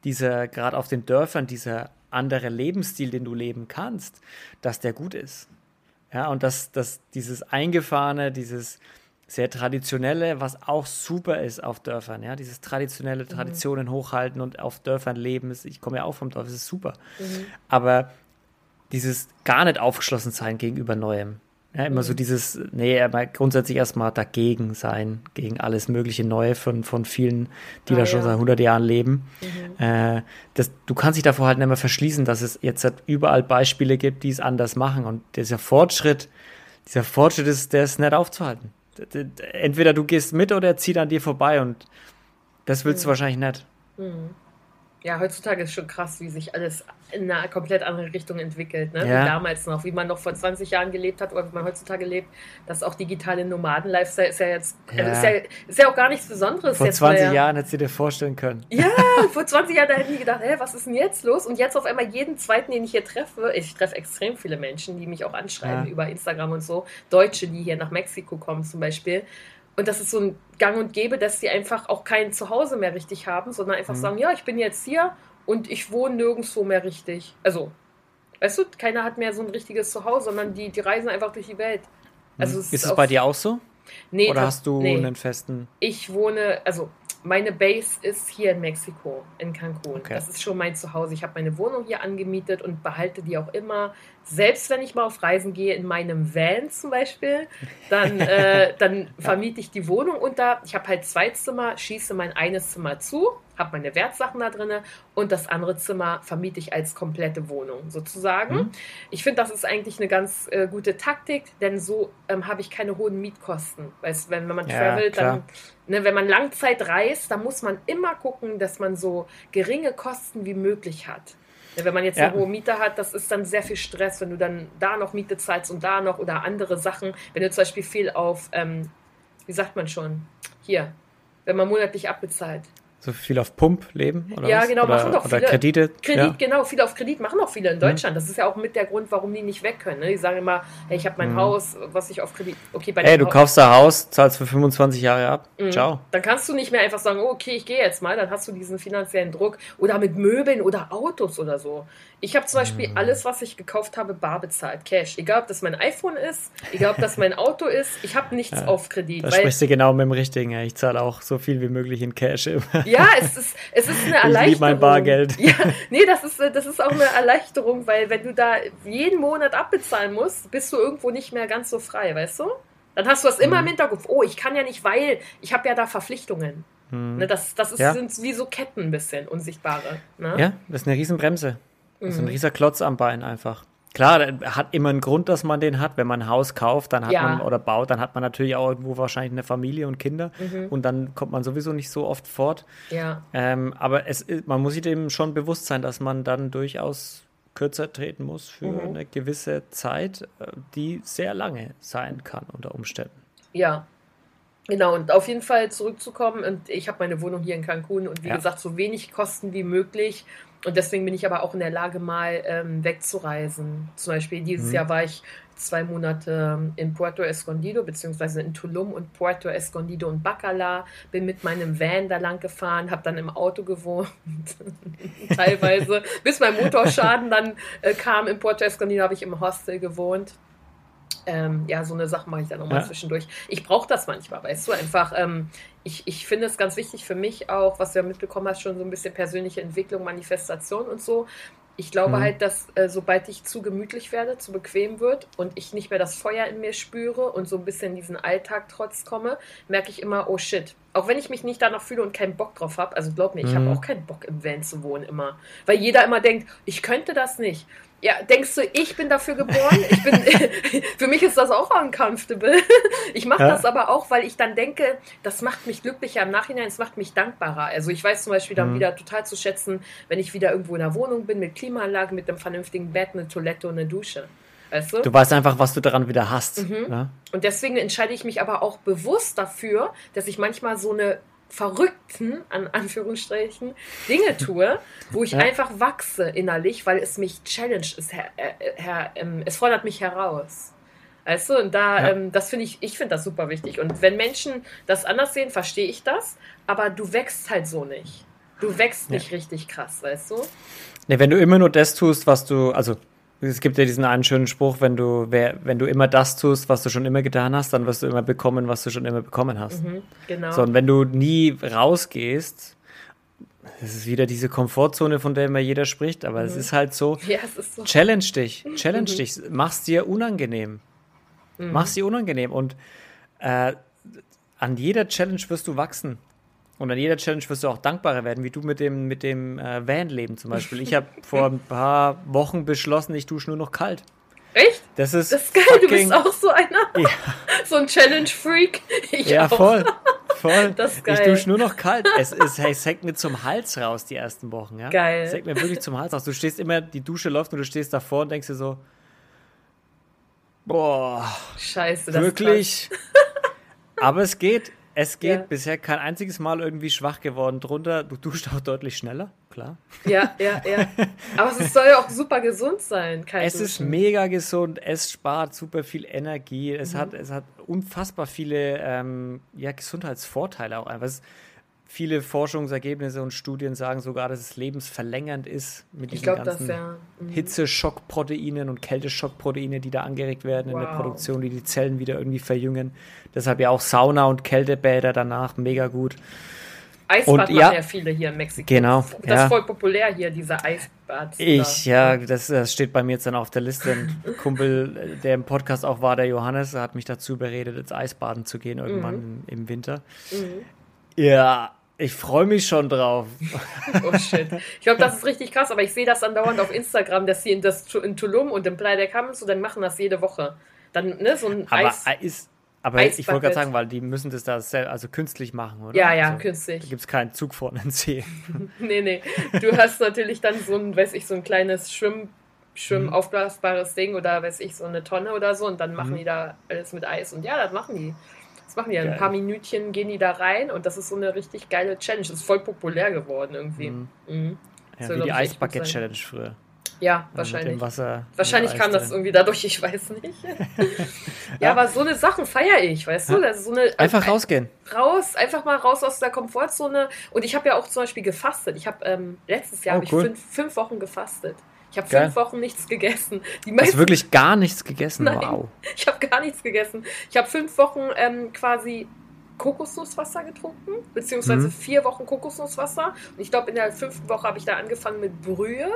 dieser, gerade auf den Dörfern, dieser andere Lebensstil, den du leben kannst, dass der gut ist. Ja, und dass, dass dieses Eingefahrene, dieses sehr traditionelle, was auch super ist auf Dörfern, ja, dieses traditionelle mhm. Traditionen mhm. hochhalten und auf Dörfern leben, ist, ich komme ja auch vom Dorf, das ist super. Mhm. Aber dieses gar nicht aufgeschlossen sein gegenüber Neuem, ja, immer mhm. so dieses, nee, aber grundsätzlich erstmal dagegen sein, gegen alles mögliche Neue von, von vielen, die ah, da schon ja. seit 100 Jahren leben. Mhm. Äh, das, du kannst dich davor halt nicht mehr verschließen, dass es jetzt halt überall Beispiele gibt, die es anders machen. Und dieser Fortschritt, dieser Fortschritt ist, der ist nicht aufzuhalten. Entweder du gehst mit oder er zieht an dir vorbei und das willst mhm. du wahrscheinlich nicht. Mhm. Ja, heutzutage ist schon krass, wie sich alles in eine komplett andere Richtung entwickelt. Ne? Ja. Wie damals noch, wie man noch vor 20 Jahren gelebt hat oder wie man heutzutage lebt. Das auch digitale Nomaden-Lifestyle ist ja jetzt ja. Also ist, ja, ist ja auch gar nichts Besonderes. Vor 20 ja, Jahren hättest du dir vorstellen können. Ja, vor 20 Jahren, hätten die gedacht, hä, was ist denn jetzt los? Und jetzt auf einmal jeden zweiten, den ich hier treffe, ich treffe extrem viele Menschen, die mich auch anschreiben über Instagram und so, Deutsche, die hier nach Mexiko kommen zum Beispiel und das ist so ein Gang und Gäbe, dass sie einfach auch kein Zuhause mehr richtig haben, sondern einfach mhm. sagen, ja, ich bin jetzt hier und ich wohne nirgendwo mehr richtig. Also, weißt du, keiner hat mehr so ein richtiges Zuhause, sondern die, die reisen einfach durch die Welt. Also mhm. ist es bei dir auch so? Nee, Oder hast du nee. einen festen? Ich wohne, also meine Base ist hier in Mexiko, in Cancun. Okay. Das ist schon mein Zuhause. Ich habe meine Wohnung hier angemietet und behalte die auch immer. Selbst wenn ich mal auf Reisen gehe, in meinem Van zum Beispiel, dann, äh, dann vermiete ich die Wohnung unter. Ich habe halt zwei Zimmer, schieße mein eines Zimmer zu habe meine Wertsachen da drin und das andere Zimmer vermiete ich als komplette Wohnung sozusagen. Mhm. Ich finde, das ist eigentlich eine ganz äh, gute Taktik, denn so ähm, habe ich keine hohen Mietkosten. Weißt, wenn, wenn man ja, travelt, dann, ne, wenn man Langzeit reist, dann muss man immer gucken, dass man so geringe Kosten wie möglich hat. Wenn man jetzt ja. eine hohe Miete hat, das ist dann sehr viel Stress, wenn du dann da noch Miete zahlst und da noch oder andere Sachen. Wenn du zum Beispiel viel auf, ähm, wie sagt man schon, hier, wenn man monatlich abbezahlt. So viel auf Pump leben? Oder ja, was? genau, oder, machen doch viele. Oder Kredite? Kredit, ja. genau, viele auf Kredit machen auch viele in mhm. Deutschland. Mhm. Das ist ja auch mit der Grund, warum die nicht weg können. Ne? Die sagen immer, hey, ich habe mein mhm. Haus, was ich auf Kredit. Okay, bei Hey, du Haus kaufst da Haus, zahlst für 25 Jahre ab. Mhm. Ciao. Dann kannst du nicht mehr einfach sagen, oh, okay, ich gehe jetzt mal. Dann hast du diesen finanziellen Druck. Oder mit Möbeln oder Autos oder so. Ich habe zum Beispiel mhm. alles, was ich gekauft habe, bar bezahlt, Cash. Egal, ob das mein iPhone ist, egal, ob das mein Auto ist, ich habe nichts ja, auf Kredit. Da sprichst du genau mit dem Richtigen. Ich zahle auch so viel wie möglich in Cash immer. Ja, es ist, es ist eine Erleichterung. Ich liebe mein Bargeld. Ja, nee, das ist, das ist auch eine Erleichterung, weil wenn du da jeden Monat abbezahlen musst, bist du irgendwo nicht mehr ganz so frei, weißt du? Dann hast du das immer mhm. im Hinterkopf. Oh, ich kann ja nicht, weil ich habe ja da Verpflichtungen. Mhm. Ne, das das ist, ja. sind wie so Ketten ein bisschen, unsichtbare. Ne? Ja, das ist eine Riesenbremse. Das ist ein mhm. riesiger Klotz am Bein einfach. Klar, hat immer einen Grund, dass man den hat. Wenn man ein Haus kauft, dann hat ja. man oder baut, dann hat man natürlich auch irgendwo wahrscheinlich eine Familie und Kinder mhm. und dann kommt man sowieso nicht so oft fort. Ja. Ähm, aber es, man muss sich dem schon bewusst sein, dass man dann durchaus kürzer treten muss für mhm. eine gewisse Zeit, äh, die sehr lange sein kann unter Umständen. Ja, Genau, und auf jeden Fall zurückzukommen. Und ich habe meine Wohnung hier in Cancun und wie ja. gesagt, so wenig Kosten wie möglich. Und deswegen bin ich aber auch in der Lage, mal ähm, wegzureisen. Zum Beispiel dieses mhm. Jahr war ich zwei Monate ähm, in Puerto Escondido, beziehungsweise in Tulum und Puerto Escondido und Bacala. Bin mit meinem Van da lang gefahren, habe dann im Auto gewohnt, teilweise. Bis mein Motorschaden dann äh, kam in Puerto Escondido, habe ich im Hostel gewohnt. Ähm, ja, so eine Sache mache ich dann nochmal ja. zwischendurch. Ich brauche das manchmal, weißt du, einfach. Ähm, ich, ich finde es ganz wichtig für mich auch, was du ja mitbekommen hast, schon so ein bisschen persönliche Entwicklung, Manifestation und so. Ich glaube mhm. halt, dass äh, sobald ich zu gemütlich werde, zu bequem wird und ich nicht mehr das Feuer in mir spüre und so ein bisschen in diesen Alltag trotz komme, merke ich immer, oh shit. Auch wenn ich mich nicht danach fühle und keinen Bock drauf habe, also glaub mir, ich mhm. habe auch keinen Bock im Van zu wohnen immer. Weil jeder immer denkt, ich könnte das nicht. Ja, denkst du, ich bin dafür geboren? Ich bin, für mich ist das auch uncomfortable. Ich mache ja. das aber auch, weil ich dann denke, das macht mich glücklicher im Nachhinein, es macht mich dankbarer. Also ich weiß zum Beispiel dann mhm. wieder total zu schätzen, wenn ich wieder irgendwo in einer Wohnung bin mit Klimaanlage, mit einem vernünftigen Bett, eine Toilette und eine Dusche. Weißt du? du weißt einfach, was du daran wieder hast. Mhm. Ja? Und deswegen entscheide ich mich aber auch bewusst dafür, dass ich manchmal so eine verrückten, an Anführungsstrichen, Dinge tue, wo ich ja. einfach wachse innerlich, weil es mich challenge, es, her, äh, her, ähm, es fordert mich heraus. Weißt du, und da, ja. ähm, das finde ich, ich finde das super wichtig. Und wenn Menschen das anders sehen, verstehe ich das, aber du wächst halt so nicht. Du wächst nicht ja. richtig krass, weißt du? Ne, wenn du immer nur das tust, was du, also es gibt ja diesen einen schönen Spruch, wenn du, wer, wenn du immer das tust, was du schon immer getan hast, dann wirst du immer bekommen, was du schon immer bekommen hast. Mhm, genau. So, und wenn du nie rausgehst, das ist wieder diese Komfortzone, von der immer jeder spricht, aber mhm. es ist halt so, ja, es ist so. challenge dich, challenge mhm. dich, mach's dir unangenehm. Mhm. Mach's dir unangenehm und äh, an jeder Challenge wirst du wachsen. Und an jeder Challenge wirst du auch dankbarer werden, wie du mit dem, mit dem äh, Van-Leben zum Beispiel. Ich habe vor ein paar Wochen beschlossen, ich dusche nur noch kalt. Echt? Das ist, das ist geil, fucking, du bist auch so einer. Ja. so ein Challenge-Freak. Ja, auch. voll. Voll. Das ist geil. Ich dusche nur noch kalt. Es, es, es hängt mir zum Hals raus, die ersten Wochen. Ja? Geil. Es hängt mir wirklich zum Hals raus. Du stehst immer, die Dusche läuft und du stehst davor und denkst dir so, boah. Scheiße, das Wirklich. Aber es geht. Es geht ja. bisher kein einziges Mal irgendwie schwach geworden drunter. Du duscht auch deutlich schneller, klar. Ja, ja, ja. Aber es soll ja auch super gesund sein. es Duschen. ist mega gesund. Es spart super viel Energie. Es, mhm. hat, es hat unfassbar viele ähm, ja, Gesundheitsvorteile auch einfach. Es, viele Forschungsergebnisse und Studien sagen sogar, dass es lebensverlängernd ist mit diesen glaub, ganzen ja. mhm. Hitzeschockproteinen und Kälteschockproteine, die da angeregt werden wow. in der Produktion, die die Zellen wieder irgendwie verjüngen. Deshalb ja auch Sauna und Kältebäder danach mega gut. Eisbad und, ja, ja viele hier in Mexiko. Genau. Das ist ja. voll populär hier, dieser Eisbad. Ich, ja, das, das, steht bei mir jetzt dann auf der Liste. Ein Kumpel, der im Podcast auch war, der Johannes, hat mich dazu überredet, ins Eisbaden zu gehen irgendwann mhm. im, im, Winter. Mhm. Ja, ich freue mich schon drauf. oh shit. Ich glaube, das ist richtig krass, aber ich sehe das andauernd auf Instagram, dass sie in, das, in Tulum und im Playa del Carmen so, dann machen das jede Woche. Dann, ne, so ein aber Eis. Ist, aber ich wollte gerade sagen, weil die müssen das da selbst, also künstlich machen, oder? Ja, ja, also, künstlich. Da gibt es keinen Zug vorne in See. nee, nee. Du hast natürlich dann so ein, weiß ich, so ein kleines Schwimm, Schwimmaufblasbares Ding oder weiß ich, so eine Tonne oder so und dann machen mhm. die da alles mit Eis. Und ja, das machen die. Machen die ja. Ein paar Minütchen gehen die da rein und das ist so eine richtig geile Challenge. Das ist voll populär geworden irgendwie. Mhm. Mhm. Ja, wie die Eisbucket Challenge früher. Ja, wahrscheinlich. Wasser, wahrscheinlich kam das irgendwie dadurch, ich weiß nicht. ja, aber so eine Sachen feiere ich, weißt du? Also so eine, einfach also, rausgehen. Raus, einfach mal raus aus der Komfortzone. Und ich habe ja auch zum Beispiel gefastet. Ich habe ähm, letztes Jahr oh, cool. ich fünf, fünf Wochen gefastet. Ich habe fünf Wochen nichts gegessen. Die meisten, Hast wirklich gar nichts gegessen? Nein, wow. Ich habe gar nichts gegessen. Ich habe fünf Wochen ähm, quasi Kokosnusswasser getrunken, beziehungsweise mhm. vier Wochen Kokosnusswasser. Und ich glaube, in der fünften Woche habe ich da angefangen mit Brühe.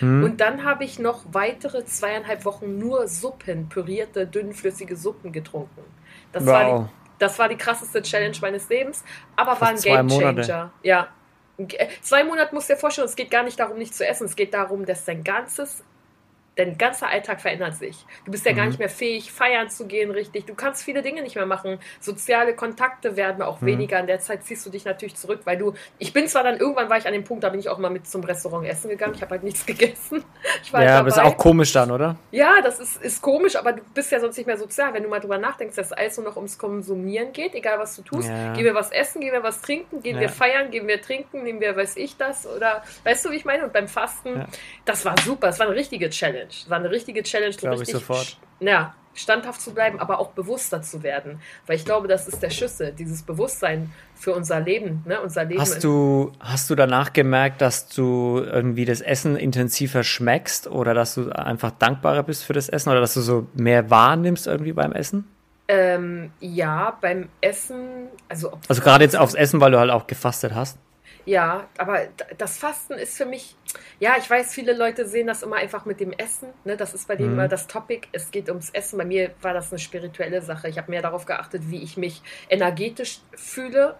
Mhm. Und dann habe ich noch weitere zweieinhalb Wochen nur Suppen, pürierte, dünnflüssige Suppen getrunken. Das, wow. war, die, das war die krasseste Challenge meines Lebens, aber war ein Game Changer. Ja, zwei Monate musst du dir vorstellen, es geht gar nicht darum, nicht zu essen. Es geht darum, dass dein ganzes dein ganzer Alltag verändert sich. Du bist ja mhm. gar nicht mehr fähig, feiern zu gehen richtig. Du kannst viele Dinge nicht mehr machen. Soziale Kontakte werden auch mhm. weniger. In der Zeit ziehst du dich natürlich zurück, weil du. Ich bin zwar dann irgendwann war ich an dem Punkt, da bin ich auch mal mit zum Restaurant essen gegangen. Ich habe halt nichts gegessen. ja, halt aber ist auch komisch dann, oder? Ja, das ist, ist komisch, aber du bist ja sonst nicht mehr sozial. Wenn du mal drüber nachdenkst, dass es alles nur noch ums Konsumieren geht, egal was du tust. Ja. Gehen wir was essen, gehen wir was trinken, gehen ja. wir feiern, gehen wir trinken, nehmen wir, weiß ich das, oder weißt du, wie ich meine? Und beim Fasten, ja. das war super. Das war eine richtige Challenge. Das war eine richtige Challenge, so glaube richtig. Ja, standhaft zu bleiben, aber auch bewusster zu werden. Weil ich glaube, das ist der Schlüssel, dieses Bewusstsein für unser Leben, ne? unser Leben. Hast du, hast du danach gemerkt, dass du irgendwie das Essen intensiver schmeckst oder dass du einfach dankbarer bist für das Essen oder dass du so mehr wahrnimmst irgendwie beim Essen? Ähm, ja, beim Essen, also. Also gerade jetzt aufs Essen, weil du halt auch gefastet hast. Ja, aber das Fasten ist für mich, ja, ich weiß, viele Leute sehen das immer einfach mit dem Essen. Ne? Das ist bei denen mhm. immer das Topic. Es geht ums Essen. Bei mir war das eine spirituelle Sache. Ich habe mehr darauf geachtet, wie ich mich energetisch fühle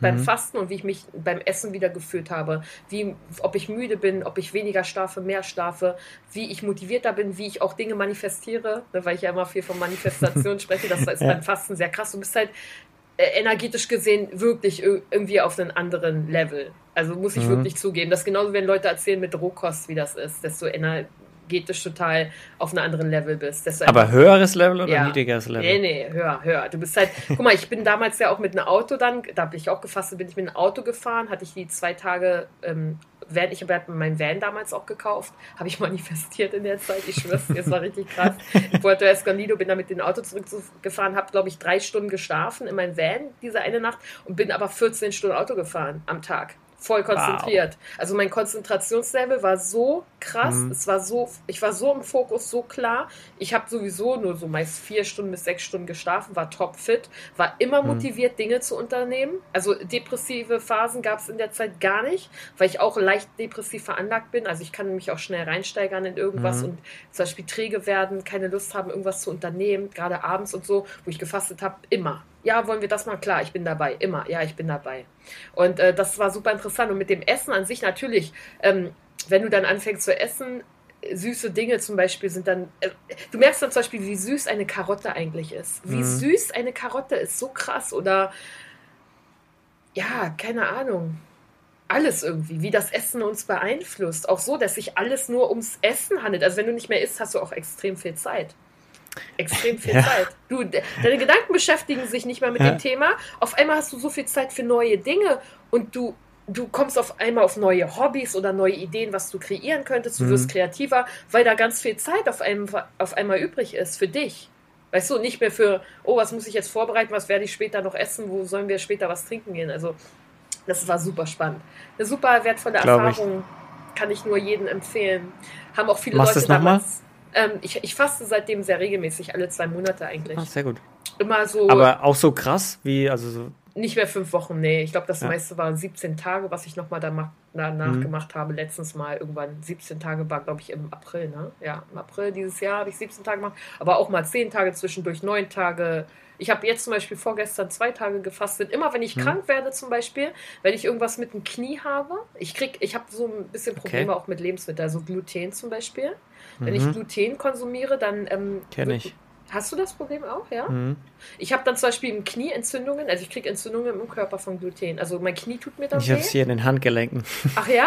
beim mhm. Fasten und wie ich mich beim Essen wieder gefühlt habe. Wie, ob ich müde bin, ob ich weniger schlafe, mehr schlafe, wie ich motivierter bin, wie ich auch Dinge manifestiere, ne? weil ich ja immer viel von Manifestation spreche. Das ist ja. beim Fasten sehr krass. Du bist halt energetisch gesehen wirklich irgendwie auf einem anderen Level. Also muss ich mhm. wirklich zugeben. Das ist genauso, wenn Leute erzählen mit Rohkost, wie das ist, desto energetisch total auf einem anderen Level bist. Aber höheres Level oder ja. niedrigeres Level? Nee, nee, höher, höher. Du bist halt, guck mal, ich bin damals ja auch mit einem Auto dann, da bin ich auch gefasst, bin ich mit einem Auto gefahren, hatte ich die zwei Tage ähm, während ich habe meinen Van damals auch gekauft, habe ich manifestiert in der Zeit. Ich schwör's dir, es war richtig krass. In Puerto Escondido bin dann mit dem Auto zurückgefahren, habe glaube ich drei Stunden geschlafen in meinem Van diese eine Nacht und bin aber 14 Stunden Auto gefahren am Tag. Voll konzentriert. Wow. Also mein Konzentrationslevel war so krass, mhm. es war so, ich war so im Fokus, so klar. Ich habe sowieso nur so meist vier Stunden bis sechs Stunden geschlafen, war topfit, war immer mhm. motiviert, Dinge zu unternehmen. Also depressive Phasen gab es in der Zeit gar nicht, weil ich auch leicht depressiv veranlagt bin. Also ich kann mich auch schnell reinsteigern in irgendwas mhm. und zum Beispiel träge werden, keine Lust haben, irgendwas zu unternehmen, gerade abends und so, wo ich gefastet habe, immer ja, wollen wir das mal? Klar, ich bin dabei, immer, ja, ich bin dabei. Und äh, das war super interessant. Und mit dem Essen an sich natürlich, ähm, wenn du dann anfängst zu essen, süße Dinge zum Beispiel sind dann. Äh, du merkst dann zum Beispiel, wie süß eine Karotte eigentlich ist. Wie mhm. süß eine Karotte ist, so krass. Oder ja, keine Ahnung. Alles irgendwie, wie das Essen uns beeinflusst. Auch so, dass sich alles nur ums Essen handelt. Also wenn du nicht mehr isst, hast du auch extrem viel Zeit extrem viel ja. Zeit. Du, deine Gedanken beschäftigen sich nicht mehr mit ja. dem Thema. Auf einmal hast du so viel Zeit für neue Dinge und du, du kommst auf einmal auf neue Hobbys oder neue Ideen, was du kreieren könntest. Du mhm. wirst kreativer, weil da ganz viel Zeit auf, einem, auf einmal übrig ist für dich. Weißt du, nicht mehr für, oh, was muss ich jetzt vorbereiten, was werde ich später noch essen, wo sollen wir später was trinken gehen. Also, das war super spannend. Eine super wertvolle Glaub Erfahrung. Ich. Kann ich nur jedem empfehlen. Haben auch viele Machst Leute damals. Ähm, ich, ich faste seitdem sehr regelmäßig, alle zwei Monate eigentlich. Ach, sehr gut. Immer so. Aber auch so krass wie, also so. Nicht mehr fünf Wochen, nee. Ich glaube, das ja. meiste waren 17 Tage, was ich nochmal danach mhm. gemacht habe. Letztens mal irgendwann 17 Tage war, glaube ich, im April, ne? Ja, im April dieses Jahr habe ich 17 Tage gemacht. Aber auch mal 10 Tage zwischendurch, 9 Tage. Ich habe jetzt zum Beispiel vorgestern zwei Tage gefastet. Immer wenn ich hm. krank werde, zum Beispiel, wenn ich irgendwas mit dem Knie habe, ich krieg, ich habe so ein bisschen Probleme okay. auch mit Lebensmitteln, also Gluten zum Beispiel. Wenn mhm. ich Gluten konsumiere, dann. Ähm, Kenne ich. Hast du das Problem auch, ja? Mhm. Ich habe dann zum Beispiel im Knie Entzündungen, also ich kriege Entzündungen im Körper von Gluten. Also mein Knie tut mir dann Ich habe es hier in den Handgelenken. Ach ja?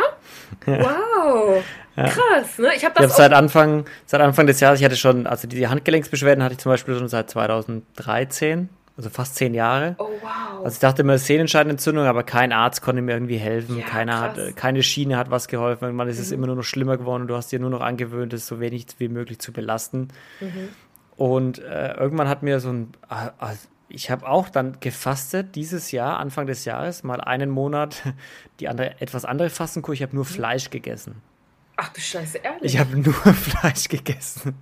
ja. Wow. Ja. Krass, ne? Ich habe das ich hab seit Anfang, seit Anfang des Jahres, ich hatte schon, also die Handgelenksbeschwerden hatte ich zum Beispiel schon seit 2013 also fast zehn Jahre. Oh, wow. Also ich dachte immer, Sehnenscheidenentzündung, aber kein Arzt konnte mir irgendwie helfen. Ja, Keiner hat, keine Schiene hat was geholfen. Irgendwann ist mhm. es immer nur noch schlimmer geworden und du hast dir nur noch angewöhnt, es so wenig wie möglich zu belasten. Mhm. Und äh, irgendwann hat mir so ein, äh, ich habe auch dann gefastet dieses Jahr, Anfang des Jahres, mal einen Monat die andere, etwas andere Fastenkur. Ich habe nur mhm. Fleisch gegessen. Ach du Scheiße, ehrlich? Ich habe nur Fleisch gegessen.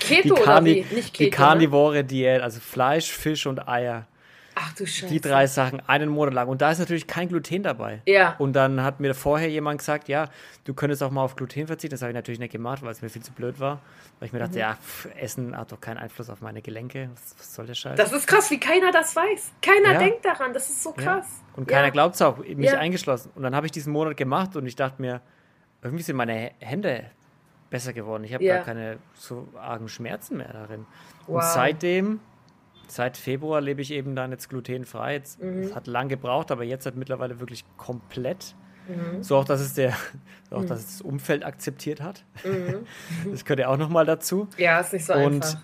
Keto die oder wie? Nicht Keto, Die Carnivore ne? Diät, also Fleisch, Fisch und Eier. Ach du Scheiße. Die drei Sachen einen Monat lang. Und da ist natürlich kein Gluten dabei. Ja. Und dann hat mir vorher jemand gesagt, ja, du könntest auch mal auf Gluten verzichten. Das habe ich natürlich nicht gemacht, weil es mir viel zu blöd war. Weil ich mir dachte, mhm. ja, pff, Essen hat doch keinen Einfluss auf meine Gelenke. Was, was, soll der Scheiß? Das ist krass, wie keiner das weiß. Keiner ja. denkt daran. Das ist so krass. Ja. Und keiner ja. glaubt es auch, mich eingeschlossen. Und dann habe ich diesen Monat gemacht und ich dachte mir, irgendwie sind meine Hände besser geworden. Ich habe ja. gar keine so argen Schmerzen mehr darin. Wow. Und seitdem, seit Februar lebe ich eben dann jetzt glutenfrei. Jetzt mhm. hat lang gebraucht, aber jetzt hat mittlerweile wirklich komplett. Mhm. So auch, dass es der, auch, mhm. dass es das Umfeld akzeptiert hat. Mhm. Das gehört ja auch nochmal dazu. Ja, ist nicht so Und einfach.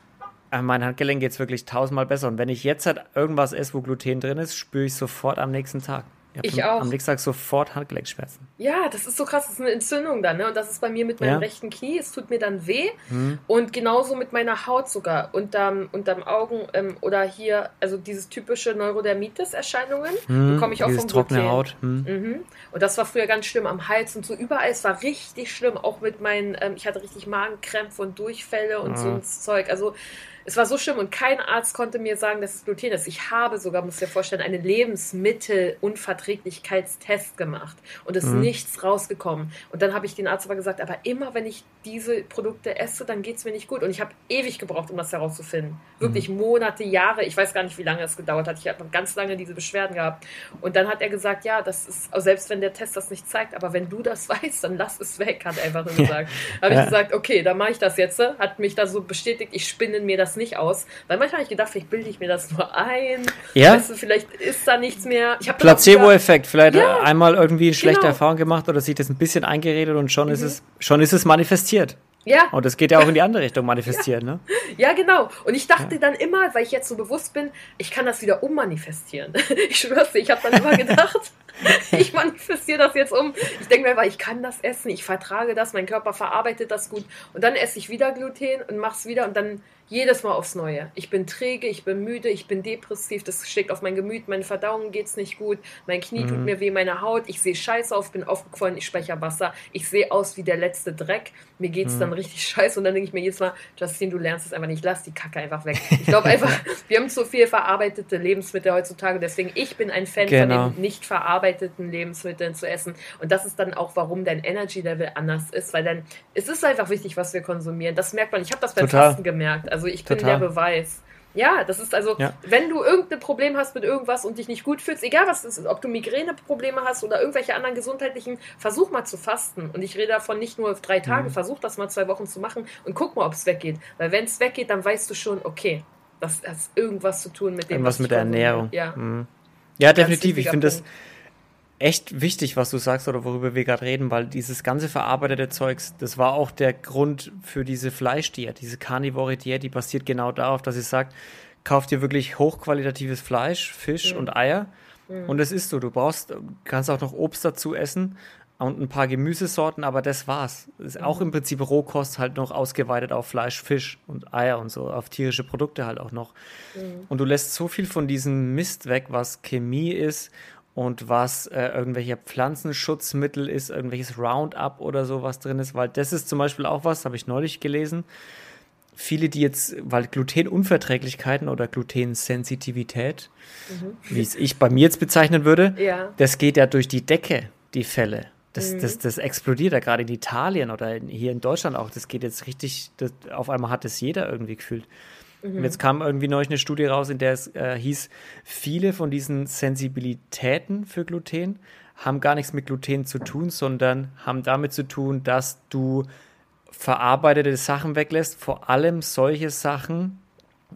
An mein Handgelenk geht es wirklich tausendmal besser. Und wenn ich jetzt halt irgendwas esse, wo Gluten drin ist, spüre ich sofort am nächsten Tag. Ich auch. Am nächsten Tag sofort Handgelenkschmerzen. Ja, das ist so krass. Das ist eine Entzündung dann. Ne? Und das ist bei mir mit meinem ja. rechten Knie. Es tut mir dann weh. Mhm. Und genauso mit meiner Haut sogar. Unterm, unterm Augen ähm, oder hier, also dieses typische Neurodermitis-Erscheinungen. Mhm. Bekomme ich auch vom trockene Gluten. Haut. Mhm. mhm. Und das war früher ganz schlimm am Hals und so überall. Es war richtig schlimm. Auch mit meinen, ähm, ich hatte richtig Magenkrämpfe und Durchfälle und so ein Zeug. Also es war so schlimm und kein Arzt konnte mir sagen, dass es Gluten ist. Ich habe sogar, muss dir vorstellen, einen Lebensmittelunverträglichkeitstest gemacht und es ist mhm. nichts rausgekommen. Und dann habe ich den Arzt aber gesagt, aber immer wenn ich diese Produkte esse, dann geht es mir nicht gut. Und ich habe ewig gebraucht, um das herauszufinden. Wirklich mhm. Monate, Jahre. Ich weiß gar nicht, wie lange es gedauert hat. Ich habe ganz lange diese Beschwerden gehabt. Und dann hat er gesagt, ja, das ist, selbst wenn der Test das nicht zeigt, aber wenn du das weißt, dann lass es weg, hat er einfach nur gesagt. habe ich gesagt, okay, dann mache ich das jetzt. Hat mich da so bestätigt, ich spinne mir das das nicht aus. Weil manchmal habe ich gedacht, vielleicht bilde ich mir das nur ein. Ja. Weißt du, vielleicht ist da nichts mehr. Placebo-Effekt. Vielleicht ja, einmal irgendwie schlechte genau. Erfahrung gemacht oder sich das ein bisschen eingeredet und schon mhm. ist es, schon ist es manifestiert. Ja. Und das geht ja auch in die andere Richtung manifestieren, ja. ne? Ja, genau. Und ich dachte ja. dann immer, weil ich jetzt so bewusst bin, ich kann das wieder ummanifestieren. ich schwör's dir, ich habe dann immer gedacht, ich manifestiere das jetzt um. Ich denke mir einfach, ich kann das essen, ich vertrage das, mein Körper verarbeitet das gut. Und dann esse ich wieder Gluten und mache es wieder und dann jedes Mal aufs Neue. Ich bin träge, ich bin müde, ich bin depressiv, das schlägt auf mein Gemüt, meine Verdauung geht es nicht gut, mein Knie mhm. tut mir weh, meine Haut, ich sehe scheiße auf, bin aufgequollen, ich speichere Wasser, ich sehe aus wie der letzte Dreck, mir geht es mhm. dann richtig scheiße und dann denke ich mir jedes Mal, Justin, du lernst es einfach nicht, lass die Kacke einfach weg. Ich glaube einfach, wir haben so viel verarbeitete Lebensmittel heutzutage, deswegen ich bin ein Fan genau. von den nicht verarbeiteten Lebensmitteln zu essen und das ist dann auch, warum dein Energy Level anders ist, weil dann es ist einfach wichtig, was wir konsumieren. Das merkt man. Ich habe das beim Total. Fasten gemerkt. Also ich bin Total. der Beweis. Ja, das ist also, ja. wenn du irgendein Problem hast mit irgendwas und dich nicht gut fühlst, egal was es ist, ob du Migräneprobleme hast oder irgendwelche anderen gesundheitlichen, versuch mal zu fasten. Und ich rede davon nicht nur drei Tage, mhm. versuch das mal zwei Wochen zu machen und guck mal, ob es weggeht. Weil wenn es weggeht, dann weißt du schon, okay, das hat irgendwas zu tun mit dem. Irgendwas mit der Ernährung. Ja. Mhm. Ja, definitiv. Ich finde das echt wichtig, was du sagst oder worüber wir gerade reden, weil dieses ganze verarbeitete Zeugs, das war auch der Grund für diese Fleischdiät, diese Carnivore Diät, die basiert genau darauf, dass sie sagt, kauf dir wirklich hochqualitatives Fleisch, Fisch mhm. und Eier mhm. und das ist so. Du brauchst, kannst auch noch Obst dazu essen und ein paar Gemüsesorten, aber das war's. Das ist mhm. auch im Prinzip Rohkost halt noch ausgeweitet auf Fleisch, Fisch und Eier und so, auf tierische Produkte halt auch noch. Mhm. Und du lässt so viel von diesem Mist weg, was Chemie ist und was äh, irgendwelche Pflanzenschutzmittel ist, irgendwelches Roundup oder so was drin ist, weil das ist zum Beispiel auch was, habe ich neulich gelesen. Viele, die jetzt, weil Glutenunverträglichkeiten oder Glutensensitivität, mhm. wie es ich bei mir jetzt bezeichnen würde, ja. das geht ja durch die Decke, die Fälle. Das, mhm. das, das explodiert ja gerade in Italien oder hier in Deutschland auch. Das geht jetzt richtig, das, auf einmal hat es jeder irgendwie gefühlt. Mhm. Und jetzt kam irgendwie neulich eine Studie raus, in der es äh, hieß, viele von diesen Sensibilitäten für Gluten haben gar nichts mit Gluten zu tun, sondern haben damit zu tun, dass du verarbeitete Sachen weglässt, vor allem solche Sachen,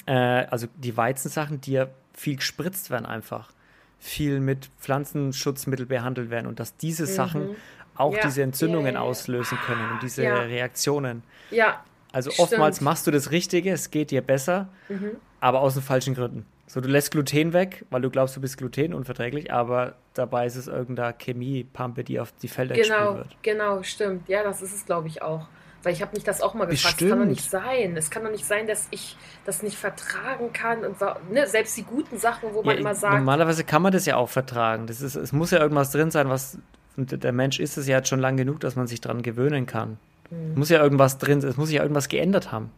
äh, also die Weizensachen, die ja viel gespritzt werden einfach, viel mit Pflanzenschutzmittel behandelt werden und dass diese mhm. Sachen auch ja. diese Entzündungen ja, auslösen können und diese Reaktionen. Ja, also Stimmt. oftmals machst du das Richtige, es geht dir besser, mhm. aber aus den falschen Gründen. So, du lässt Gluten weg, weil du glaubst, du bist glutenunverträglich, aber dabei ist es irgendeine Chemiepampe, die auf die Felder genau, wird. Genau, stimmt. Ja, das ist es, glaube ich, auch. Weil ich habe mich das auch mal gefragt, das kann doch nicht sein. Es kann doch nicht sein, dass ich das nicht vertragen kann. Und ne, selbst die guten Sachen, wo man immer sagt. Normalerweise kann man das ja auch vertragen. Das ist, es muss ja irgendwas drin sein, was. Und der Mensch ist es ja jetzt schon lang genug, dass man sich daran gewöhnen kann. Mhm. Muss ja irgendwas drin, es muss sich ja irgendwas geändert haben.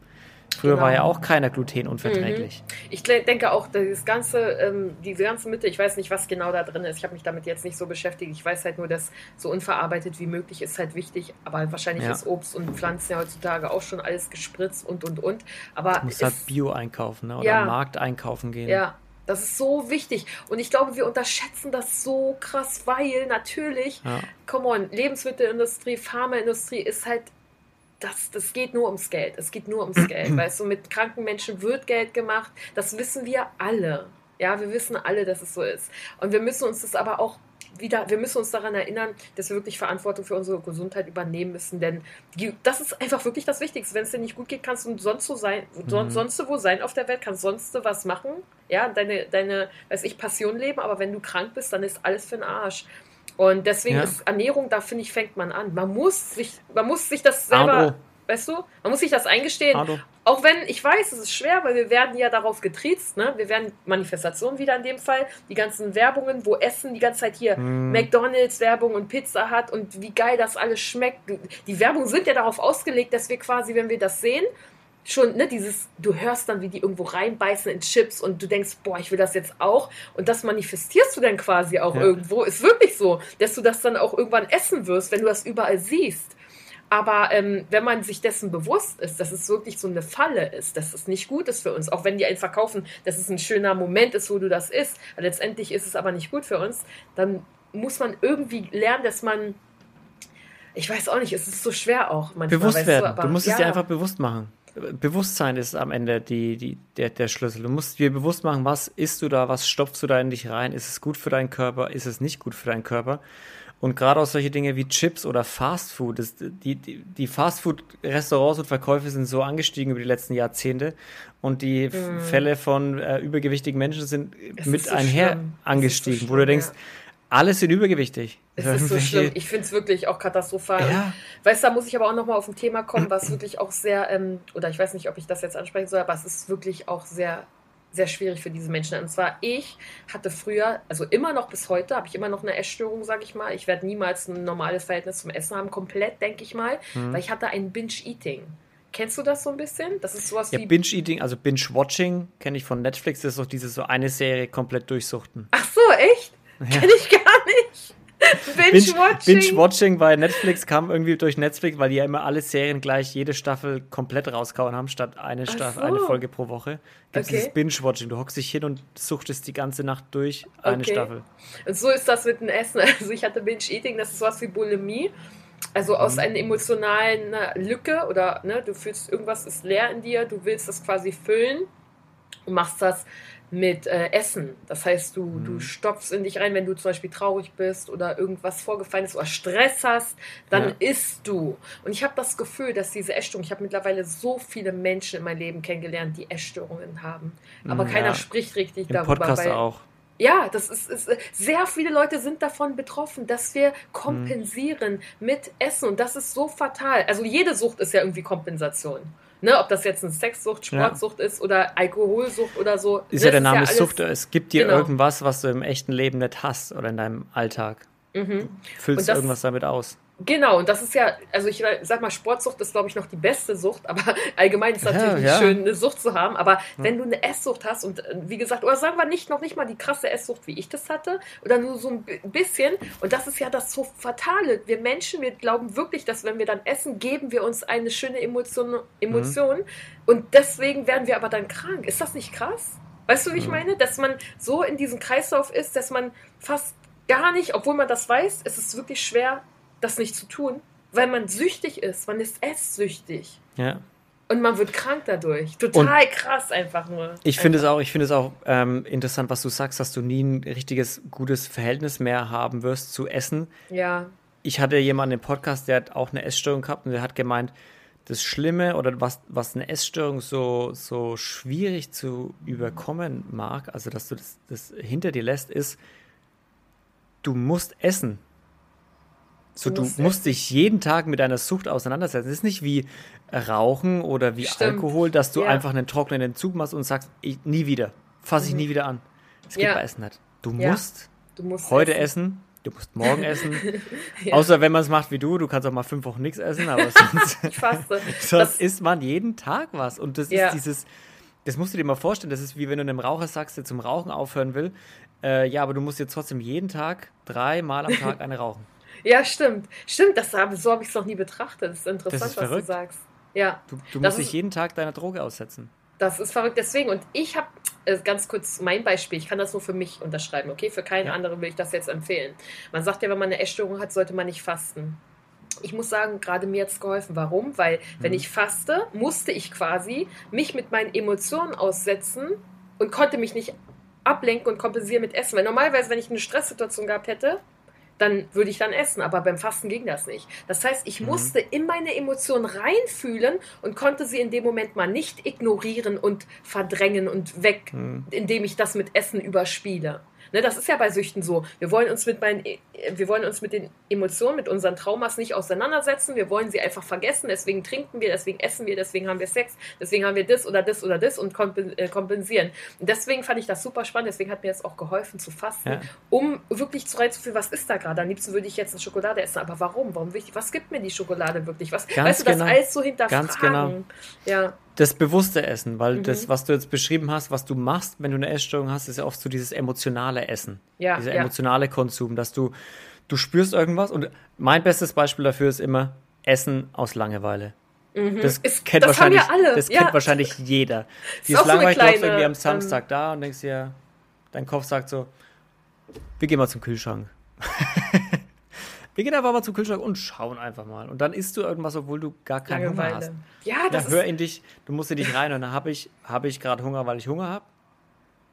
Früher genau. war ja auch keiner glutenunverträglich. Mhm. Ich denke auch, das ganze, ähm, diese ganze Mitte, ich weiß nicht, was genau da drin ist. Ich habe mich damit jetzt nicht so beschäftigt. Ich weiß halt nur, dass so unverarbeitet wie möglich ist halt wichtig. Aber wahrscheinlich ja. ist Obst und Pflanzen ja heutzutage auch schon alles gespritzt und und und. Aber du musst halt Bio einkaufen ne? oder ja, Markt einkaufen gehen. Ja, das ist so wichtig. Und ich glaube, wir unterschätzen das so krass, weil natürlich, ja. come on, Lebensmittelindustrie, Pharmaindustrie ist halt das, das geht nur ums Geld. Es geht nur ums Geld. Weißt du, mit kranken Menschen wird Geld gemacht. Das wissen wir alle. Ja, wir wissen alle, dass es so ist. Und wir müssen uns das aber auch wieder, wir müssen uns daran erinnern, dass wir wirklich Verantwortung für unsere Gesundheit übernehmen müssen, denn die, das ist einfach wirklich das Wichtigste. Wenn es dir nicht gut geht, kannst du sonst wo sein, mhm. sonst wo sein auf der Welt, kannst sonst was machen, ja, deine, deine, weiß ich, Passion leben, aber wenn du krank bist, dann ist alles für den Arsch. Und deswegen ja. ist Ernährung, da finde ich, fängt man an. Man muss sich, man muss sich das selber, weißt du, man muss sich das eingestehen. Ado. Auch wenn, ich weiß, es ist schwer, weil wir werden ja darauf getriezt, ne? Wir werden Manifestationen wieder in dem Fall, die ganzen Werbungen, wo Essen die ganze Zeit hier hm. McDonalds Werbung und Pizza hat und wie geil das alles schmeckt. Die Werbungen sind ja darauf ausgelegt, dass wir quasi, wenn wir das sehen, schon, ne, dieses, du hörst dann, wie die irgendwo reinbeißen in Chips und du denkst, boah, ich will das jetzt auch. Und das manifestierst du dann quasi auch ja. irgendwo. Ist wirklich so, dass du das dann auch irgendwann essen wirst, wenn du das überall siehst. Aber ähm, wenn man sich dessen bewusst ist, dass es wirklich so eine Falle ist, dass es nicht gut ist für uns, auch wenn die einen verkaufen, dass es ein schöner Moment ist, wo du das isst, letztendlich ist es aber nicht gut für uns, dann muss man irgendwie lernen, dass man, ich weiß auch nicht, es ist so schwer auch manchmal. Bewusst werden. Du, aber, du musst ja, es dir einfach bewusst machen. Bewusstsein ist am Ende die, die, der, der Schlüssel. Du musst dir bewusst machen, was isst du da, was stopfst du da in dich rein? Ist es gut für deinen Körper? Ist es nicht gut für deinen Körper? Und gerade auch solche Dinge wie Chips oder Fastfood, das, die, die, die Fastfood-Restaurants und Verkäufe sind so angestiegen über die letzten Jahrzehnte und die mm. Fälle von äh, übergewichtigen Menschen sind es mit so einher schlimm. angestiegen, so schlimm, wo du denkst, ja Alle sind übergewichtig. Es ist so schlimm. Ich finde es wirklich auch katastrophal. Ja. Weißt du, da muss ich aber auch nochmal auf ein Thema kommen, was wirklich auch sehr, ähm, oder ich weiß nicht, ob ich das jetzt ansprechen soll, aber es ist wirklich auch sehr, sehr schwierig für diese Menschen. Und zwar, ich hatte früher, also immer noch bis heute, habe ich immer noch eine Essstörung, sage ich mal. Ich werde niemals ein normales Verhältnis zum Essen haben, komplett, denke ich mal, mhm. weil ich hatte ein Binge-Eating. Kennst du das so ein bisschen? Das ist sowas ja, wie. Binge-Eating, also Binge-Watching, kenne ich von Netflix, das ist doch diese so eine Serie komplett durchsuchten. Ach so, echt? Ja. Kenne ich gar nicht. Binge-Watching. Binge-Watching bei Netflix kam irgendwie durch Netflix, weil die ja immer alle Serien gleich jede Staffel komplett rauskauen haben, statt eine Staffel, so. eine Folge pro Woche. Gibt okay. Binge-Watching. Du hockst dich hin und suchtest die ganze Nacht durch eine okay. Staffel. Und so ist das mit dem Essen. Also ich hatte Binge-Eating, das ist sowas wie Bulimie. Also aus mhm. einer emotionalen Lücke oder ne, du fühlst, irgendwas ist leer in dir, du willst das quasi füllen und machst das mit äh, Essen. Das heißt, du, mhm. du stopfst in dich rein, wenn du zum Beispiel traurig bist oder irgendwas vorgefallen ist oder Stress hast, dann ja. isst du. Und ich habe das Gefühl, dass diese Essstörung, ich habe mittlerweile so viele Menschen in meinem Leben kennengelernt, die Essstörungen haben. Aber mhm, ja. keiner spricht richtig Im darüber. Podcast weil, auch. Ja, das ist, ist, sehr viele Leute sind davon betroffen, dass wir kompensieren mhm. mit Essen und das ist so fatal. Also jede Sucht ist ja irgendwie Kompensation. Ne, ob das jetzt eine Sexsucht, Sportsucht ja. ist oder Alkoholsucht oder so. Ist ja der Name ist ja Sucht. Es gibt dir genau. irgendwas, was du im echten Leben nicht hast oder in deinem Alltag. Mhm. Füllst das, irgendwas damit aus. Genau, und das ist ja, also ich sag mal, Sportsucht ist, glaube ich, noch die beste Sucht, aber allgemein ist es natürlich ja, ja. schön, eine Sucht zu haben. Aber wenn du eine Esssucht hast und äh, wie gesagt, oder sagen wir nicht noch nicht mal die krasse Esssucht, wie ich das hatte, oder nur so ein bisschen, und das ist ja das so Fatale. Wir Menschen, wir glauben wirklich, dass wenn wir dann essen, geben wir uns eine schöne Emotion, Emotion mhm. und deswegen werden wir aber dann krank. Ist das nicht krass? Weißt du, wie ich mhm. meine? Dass man so in diesem Kreislauf ist, dass man fast gar nicht, obwohl man das weiß, es ist wirklich schwer, das nicht zu tun, weil man süchtig ist. Man ist esssüchtig. Ja. Und man wird krank dadurch. Total und krass einfach nur. Ich finde es auch, ich finde es auch ähm, interessant, was du sagst, dass du nie ein richtiges, gutes Verhältnis mehr haben wirst zu Essen. Ja. Ich hatte jemanden im Podcast, der hat auch eine Essstörung gehabt und der hat gemeint, das Schlimme oder was, was eine Essstörung so, so schwierig zu überkommen mag, also dass du das, das hinter dir lässt, ist, du musst essen. So, du musst dich jeden Tag mit deiner Sucht auseinandersetzen. Es ist nicht wie Rauchen oder wie Stimmt. Alkohol, dass du ja. einfach einen trockenen Entzug machst und sagst, ich, nie wieder, fasse ich mhm. nie wieder an. Das geht ja. bei Essen nicht. Du ja. musst, du musst heute essen. essen. du musst morgen essen. Außer wenn man es macht wie du, du kannst auch mal fünf Wochen nichts essen, aber sonst, ich faste. sonst isst man jeden Tag was. Und das ist dieses, das musst du dir mal vorstellen, das ist wie wenn du einem Raucher sagst, der zum Rauchen aufhören will, äh, ja, aber du musst jetzt trotzdem jeden Tag, dreimal am Tag eine rauchen. Ja, stimmt. Stimmt, das hab, so habe ich es noch nie betrachtet. Das ist interessant, das ist was du sagst. Ja. Du, du musst dich jeden Tag deiner Droge aussetzen. Das ist verrückt. Deswegen, und ich habe äh, ganz kurz mein Beispiel, ich kann das nur für mich unterschreiben, okay? Für keinen ja. anderen will ich das jetzt empfehlen. Man sagt ja, wenn man eine Essstörung hat, sollte man nicht fasten. Ich muss sagen, gerade mir hat es geholfen. Warum? Weil, wenn mhm. ich faste, musste ich quasi mich mit meinen Emotionen aussetzen und konnte mich nicht ablenken und kompensieren mit Essen. Weil normalerweise, wenn ich eine Stresssituation gehabt hätte, dann würde ich dann essen. Aber beim Fasten ging das nicht. Das heißt, ich mhm. musste in meine Emotionen reinfühlen und konnte sie in dem Moment mal nicht ignorieren und verdrängen und weg, mhm. indem ich das mit Essen überspiele. Ne, das ist ja bei Süchten so. Wir wollen uns mit meinen, wir wollen uns mit den Emotionen, mit unseren Traumas nicht auseinandersetzen. Wir wollen sie einfach vergessen. Deswegen trinken wir, deswegen essen wir, deswegen haben wir Sex, deswegen haben wir das oder das oder das und äh, kompensieren. Und deswegen fand ich das super spannend. Deswegen hat mir das auch geholfen zu fasten, ja. um wirklich zu reinzufühlen, was ist da gerade. Am liebsten würde ich jetzt eine Schokolade essen. Aber warum? Warum wichtig? Was gibt mir die Schokolade wirklich? Was, Ganz weißt du, das genau. alles so hinterfragen? Ganz genau. Ja das bewusste Essen, weil mhm. das, was du jetzt beschrieben hast, was du machst, wenn du eine Essstörung hast, ist ja oft so dieses emotionale Essen. Ja, dieser ja. emotionale Konsum, dass du, du spürst irgendwas und mein bestes Beispiel dafür ist immer Essen aus Langeweile. Mhm. Das, ist, kennt, das wahrscheinlich, das ja. kennt wahrscheinlich jeder. Die ist langweilig, so kleine, irgendwie am Samstag ähm, da und denkst dir, dein Kopf sagt so, wir gehen mal zum Kühlschrank. Wir gehen einfach mal zum Kühlschrank und schauen einfach mal. Und dann isst du irgendwas, obwohl du gar keinen Langeweile. Hunger hast. Ja, das ja, hör in dich, du musst in dich rein und dann habe ich, hab ich gerade Hunger, weil ich Hunger habe.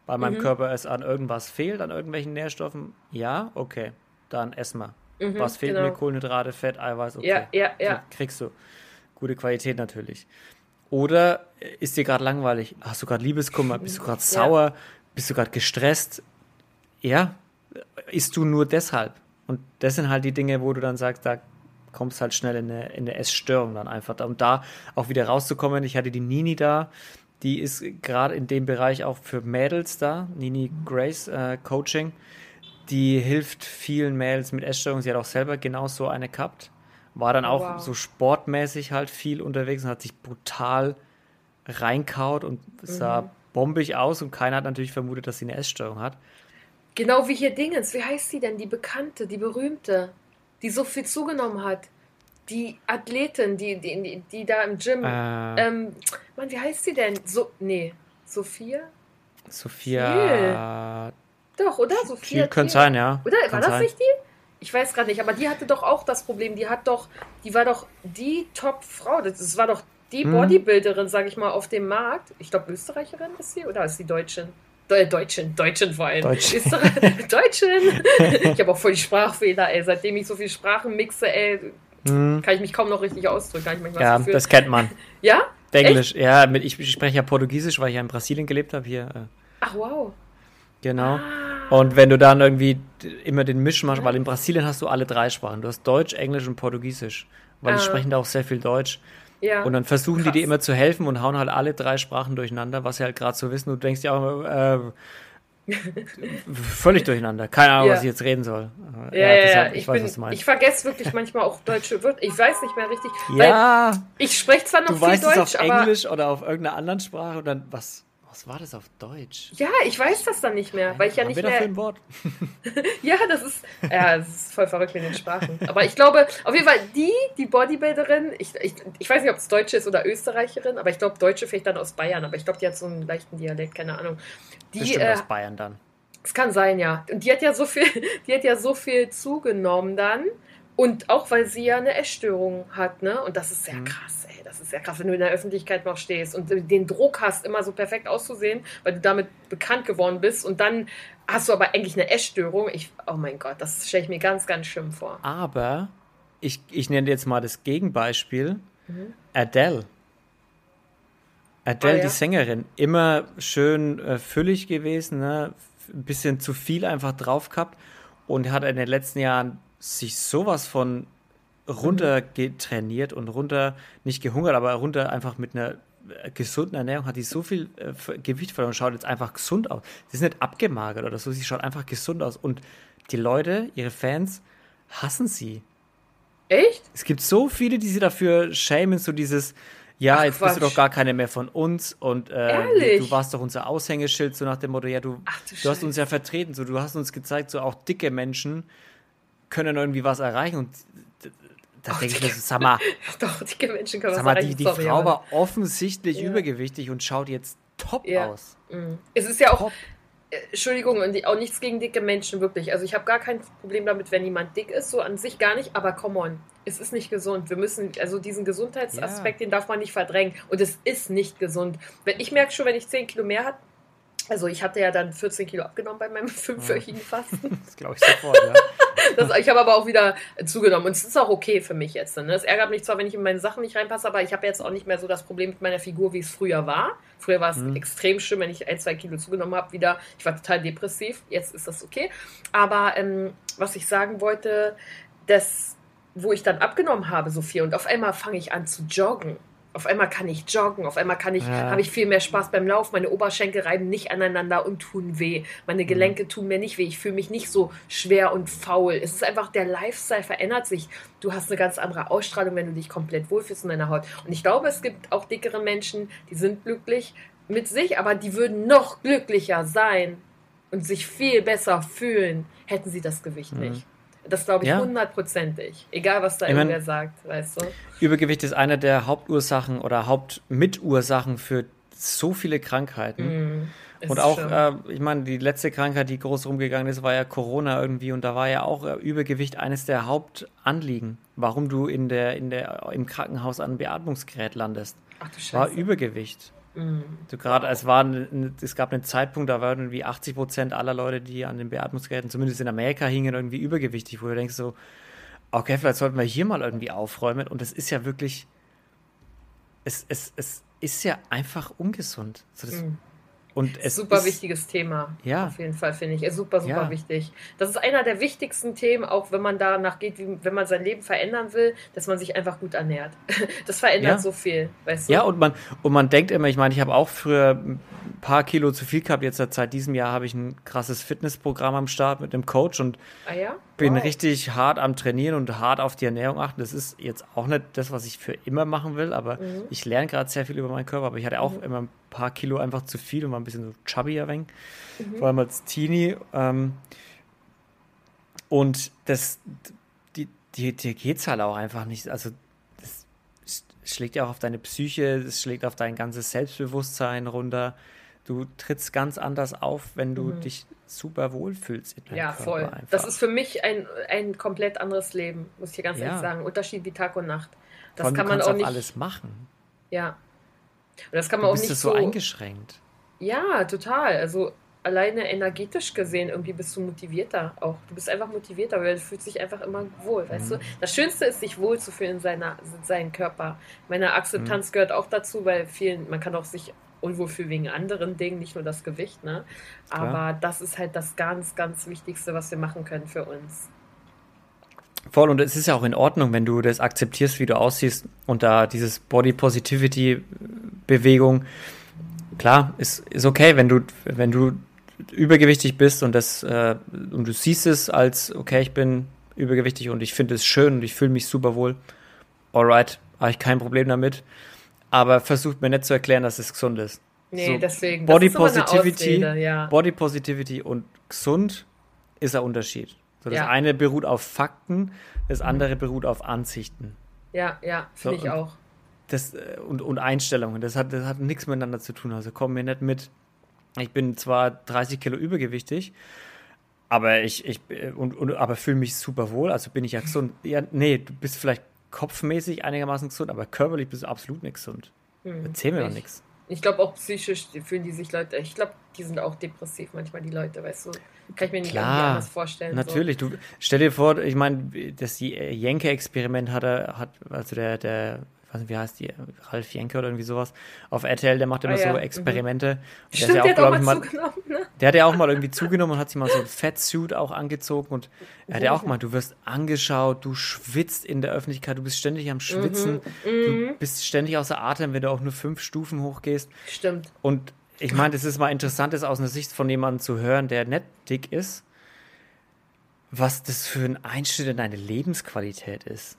Weil meinem mhm. Körper es an irgendwas fehlt, an irgendwelchen Nährstoffen. Ja, okay, dann essen wir. Mhm, Was fehlt genau. mir? Kohlenhydrate, Fett, Eiweiß, okay. Ja, ja, ja. Kriegst du. Gute Qualität natürlich. Oder ist dir gerade langweilig? Hast du gerade Liebeskummer? Bist du gerade sauer? Ja. Bist du gerade gestresst? Ja, isst du nur deshalb. Und das sind halt die Dinge, wo du dann sagst, da kommst halt schnell in eine, in eine Essstörung dann einfach. Um da auch wieder rauszukommen, ich hatte die Nini da, die ist gerade in dem Bereich auch für Mädels da, Nini Grace äh, Coaching. Die hilft vielen Mädels mit Essstörungen. Sie hat auch selber genau so eine gehabt. War dann auch wow. so sportmäßig halt viel unterwegs und hat sich brutal reinkaut und sah mhm. bombig aus und keiner hat natürlich vermutet, dass sie eine Essstörung hat. Genau wie hier Dingens. Wie heißt sie denn? Die Bekannte, die Berühmte, die so viel zugenommen hat. Die Athletin, die, die, die, die da im Gym. Äh, ähm, Mann, wie heißt sie denn? So, nee. Sophia? Sophia. Thiel. Doch, oder? Sophia. Thiel könnte sein, ja. Oder? Kann war das sein. nicht die? Ich weiß gerade nicht, aber die hatte doch auch das Problem. Die hat doch, die war doch die Top-Frau. Das war doch die hm. Bodybuilderin, sage ich mal, auf dem Markt. Ich glaube, Österreicherin ist sie oder ist sie Deutschin? De Deutschen, Deutschen vor allem. Deutsch. Deutschen. ich habe auch voll die Sprachfehler, ey. Seitdem ich so viel Sprachen mixe, ey, hm. kann ich mich kaum noch richtig ausdrücken. Ich ja, das kennt man. ja? Englisch, Echt? ja. Mit, ich spreche ja Portugiesisch, weil ich ja in Brasilien gelebt habe hier. Äh. Ach, wow. Genau. Ah. Und wenn du dann irgendwie immer den Mischmasch, weil in Brasilien hast du alle drei Sprachen. Du hast Deutsch, Englisch und Portugiesisch. Weil ah. die sprechen da auch sehr viel Deutsch. Ja. Und dann versuchen Krass. die dir immer zu helfen und hauen halt alle drei Sprachen durcheinander, was sie halt gerade so wissen. Du denkst ja auch immer, äh, völlig durcheinander. Keine Ahnung, ja. was ich jetzt reden soll. Ja, ja, deshalb, ich, ich, weiß, bin, was du meinst. Ich vergesse wirklich manchmal auch deutsche Wörter. Ich weiß nicht mehr richtig. Ja. ich spreche zwar noch du viel weißt Deutsch, es auf Englisch oder auf irgendeiner anderen Sprache und dann was? Was war das auf Deutsch? Ja, ich weiß das dann nicht mehr, weil ich ja nicht mehr. Für ein Wort? ja, das ist, ja, das ist voll verrückt mit den Sprachen. Aber ich glaube, auf jeden Fall die, die Bodybuilderin, ich, ich, ich weiß nicht, ob es Deutsche ist oder Österreicherin, aber ich glaube, Deutsche vielleicht dann aus Bayern, aber ich glaube, die hat so einen leichten Dialekt, keine Ahnung. Die, Bestimmt äh, aus Bayern dann. Es kann sein, ja. Und die hat ja so viel, die hat ja so viel zugenommen dann. Und auch weil sie ja eine Essstörung hat, ne? Und das ist sehr mhm. krass ist ja krass, wenn du in der Öffentlichkeit noch stehst und den Druck hast, immer so perfekt auszusehen, weil du damit bekannt geworden bist und dann hast du aber eigentlich eine Essstörung. Ich, oh mein Gott, das stelle ich mir ganz, ganz schlimm vor. Aber ich, ich nenne jetzt mal das Gegenbeispiel. Mhm. Adele. Adele, oh, ja? die Sängerin, immer schön äh, füllig gewesen, ne? ein bisschen zu viel einfach drauf gehabt und hat in den letzten Jahren sich sowas von runtergetrainiert und runter, nicht gehungert, aber runter einfach mit einer äh, gesunden Ernährung hat die so viel äh, Gewicht verloren und schaut jetzt einfach gesund aus. Sie ist nicht abgemagert oder so, sie schaut einfach gesund aus. Und die Leute, ihre Fans, hassen sie. Echt? Es gibt so viele, die sie dafür schämen, so dieses, ja, Ach, jetzt Quatsch. bist du doch gar keine mehr von uns und äh, du warst doch unser Aushängeschild, so nach dem Motto, ja, du, Ach, du, du hast uns ja vertreten, so du hast uns gezeigt, so auch dicke Menschen können irgendwie was erreichen und da denke ich mir so, sag mal, Doch, dicke Menschen können sag mal die, die Frau war offensichtlich ja. übergewichtig und schaut jetzt top ja. aus. Mhm. Es ist ja auch, top. Äh, Entschuldigung, und auch nichts gegen dicke Menschen, wirklich. Also ich habe gar kein Problem damit, wenn jemand dick ist, so an sich gar nicht, aber come on, es ist nicht gesund. Wir müssen, also diesen Gesundheitsaspekt, ja. den darf man nicht verdrängen. Und es ist nicht gesund. Wenn, ich merke schon, wenn ich 10 Kilo mehr habe, also ich hatte ja dann 14 Kilo abgenommen bei meinem fünfwöchigen Fasten. das glaube ich sofort, ja. Das, ich habe aber auch wieder zugenommen und es ist auch okay für mich jetzt. Ne? Es ärgert mich zwar, wenn ich in meine Sachen nicht reinpasse, aber ich habe jetzt auch nicht mehr so das Problem mit meiner Figur, wie es früher war. Früher war es mhm. extrem schlimm, wenn ich ein, zwei Kilo zugenommen habe, wieder. Ich war total depressiv. Jetzt ist das okay. Aber ähm, was ich sagen wollte, dass wo ich dann abgenommen habe, Sophie, und auf einmal fange ich an zu joggen. Auf einmal kann ich joggen, auf einmal kann ich, ja. habe ich viel mehr Spaß beim Lauf. Meine Oberschenkel reiben nicht aneinander und tun weh. Meine mhm. Gelenke mhm. tun mir nicht weh. Ich fühle mich nicht so schwer und faul. Es ist einfach, der Lifestyle verändert sich. Du hast eine ganz andere Ausstrahlung, wenn du dich komplett wohlfühlst in deiner Haut. Und ich glaube, es gibt auch dickere Menschen, die sind glücklich mit sich, aber die würden noch glücklicher sein und sich viel besser fühlen, hätten sie das Gewicht mhm. nicht. Das glaube ich hundertprozentig. Ja. Egal, was da ich irgendwer mein, sagt, weißt du. Übergewicht ist eine der Hauptursachen oder Hauptmitursachen für so viele Krankheiten. Mm, und auch, äh, ich meine, die letzte Krankheit, die groß rumgegangen ist, war ja Corona irgendwie und da war ja auch äh, Übergewicht eines der Hauptanliegen, warum du in der, in der, im Krankenhaus an einem Beatmungsgerät landest. Ach du Scheiße. War Übergewicht. Mhm. So gerade, es war, es gab einen Zeitpunkt, da waren irgendwie 80 Prozent aller Leute, die an den Beatmungsgeräten, zumindest in Amerika, hingen, irgendwie übergewichtig, wo du denkst so, okay, vielleicht sollten wir hier mal irgendwie aufräumen. Und es ist ja wirklich, es, es, es ist ja einfach ungesund. So das, mhm. Und es super ist, wichtiges Thema. Ja. Auf jeden Fall finde ich. Ist super, super Ja. wichtig. Das ist einer der wichtigsten Themen, auch wenn man danach geht, wie, wenn man sein Leben verändern will, dass man sich einfach gut ernährt. Das verändert Ja. so viel, weißt du? Ja, und man, und man denkt immer, ich meine, ich habe auch früher ein paar Kilo zu viel gehabt. Jetzt seit diesem Jahr habe ich ein krasses Fitnessprogramm am Start mit einem Coach und ah, ja? bin Wow. richtig hart am Trainieren und hart auf die Ernährung achten. Das ist jetzt auch nicht das, was ich für immer machen will, aber Mhm. ich lerne gerade sehr viel über meinen Körper. Aber ich hatte auch immer ein paar Kilo einfach zu viel und war ein bisschen so chubby wenig, Mhm. vor allem als Teenie. Ähm, und das, die, die, dir geht's halt auch einfach nicht. Also das schlägt ja auch auf deine Psyche, das schlägt auf dein ganzes Selbstbewusstsein runter. Du trittst ganz anders auf, wenn du dich super wohlfühlst in Mhm. Ja, Körper voll. einfach. Das ist für mich ein, ein komplett anderes Leben, muss ich dir ganz Ja. ehrlich sagen. Unterschied wie Tag und Nacht. Das allem, kann man auch nicht. alles machen. Ja. Und das kann man Du auch bist nicht so so. eingeschränkt. Ja, total. Also alleine energetisch gesehen, irgendwie bist du motivierter auch. Du bist einfach motivierter, weil du fühlst dich einfach immer wohl, weißt Mhm. du? Das Schönste ist, sich wohlzufühlen in, seiner, in seinem Körper. Meine Mhm. Akzeptanz gehört auch dazu, weil vielen, man kann auch sich unwohl fühlen wegen anderen Dingen, nicht nur das Gewicht, ne? Aber Klar. das ist halt das ganz, ganz Wichtigste, was wir machen können für uns. Voll, und es ist ja auch in Ordnung, wenn du das akzeptierst, wie du aussiehst und da dieses Body Positivity Bewegung, klar, ist, ist okay, wenn du, wenn du übergewichtig bist und das, äh, und du siehst es als, okay, ich bin übergewichtig und ich finde es schön und ich fühle mich super wohl. Alright, habe ich kein Problem damit. Aber versucht mir nicht zu erklären, dass es gesund ist. Nee, So, deswegen. Body Positivity, Ausrede, ja. Body Positivity und gesund ist ein Unterschied. So, das Ja. eine beruht auf Fakten, das andere beruht auf Ansichten. Ja, ja, finde So, ich auch. Das, äh, und, und Einstellungen. Das hat, das hat nichts miteinander zu tun. Also komm mir nicht mit. Ich bin zwar 30 Kilo übergewichtig, aber ich, ich äh, und, und aber fühle mich super wohl. Also bin ich ja gesund. Ja, nee, du bist vielleicht kopfmäßig einigermaßen gesund, aber körperlich bist du absolut nicht gesund. Hm, Erzähl mir doch ich- nichts. Ich glaube auch psychisch fühlen die sich Leute, ich glaube, die sind auch depressiv manchmal, die Leute, weißt du. Kann ich mir nicht Klar, anders vorstellen. Natürlich, du stell dir vor, ich meine, das Jenke-Experiment hat er, hat, also der, der, weiß nicht, wie heißt die, Ralf Jenke oder irgendwie sowas, auf RTL, der macht immer Ah, ja, so mhm. Experimente. So. Stimmt, der der ist ja auch, hat auch glaub mal zugenommen, ne? Der hat ja auch mal irgendwie zugenommen und hat sich mal so ein Fettsuit auch angezogen und er hat ja auch mal, du wirst angeschaut, du schwitzt in der Öffentlichkeit, du bist ständig am Schwitzen, Mhm. du bist ständig außer Atem, wenn du auch nur fünf Stufen hochgehst. Stimmt. Und ich meine, das ist mal interessant, das aus einer Sicht von jemandem zu hören, der nicht dick ist, was das für ein Einschnitt in deine Lebensqualität ist.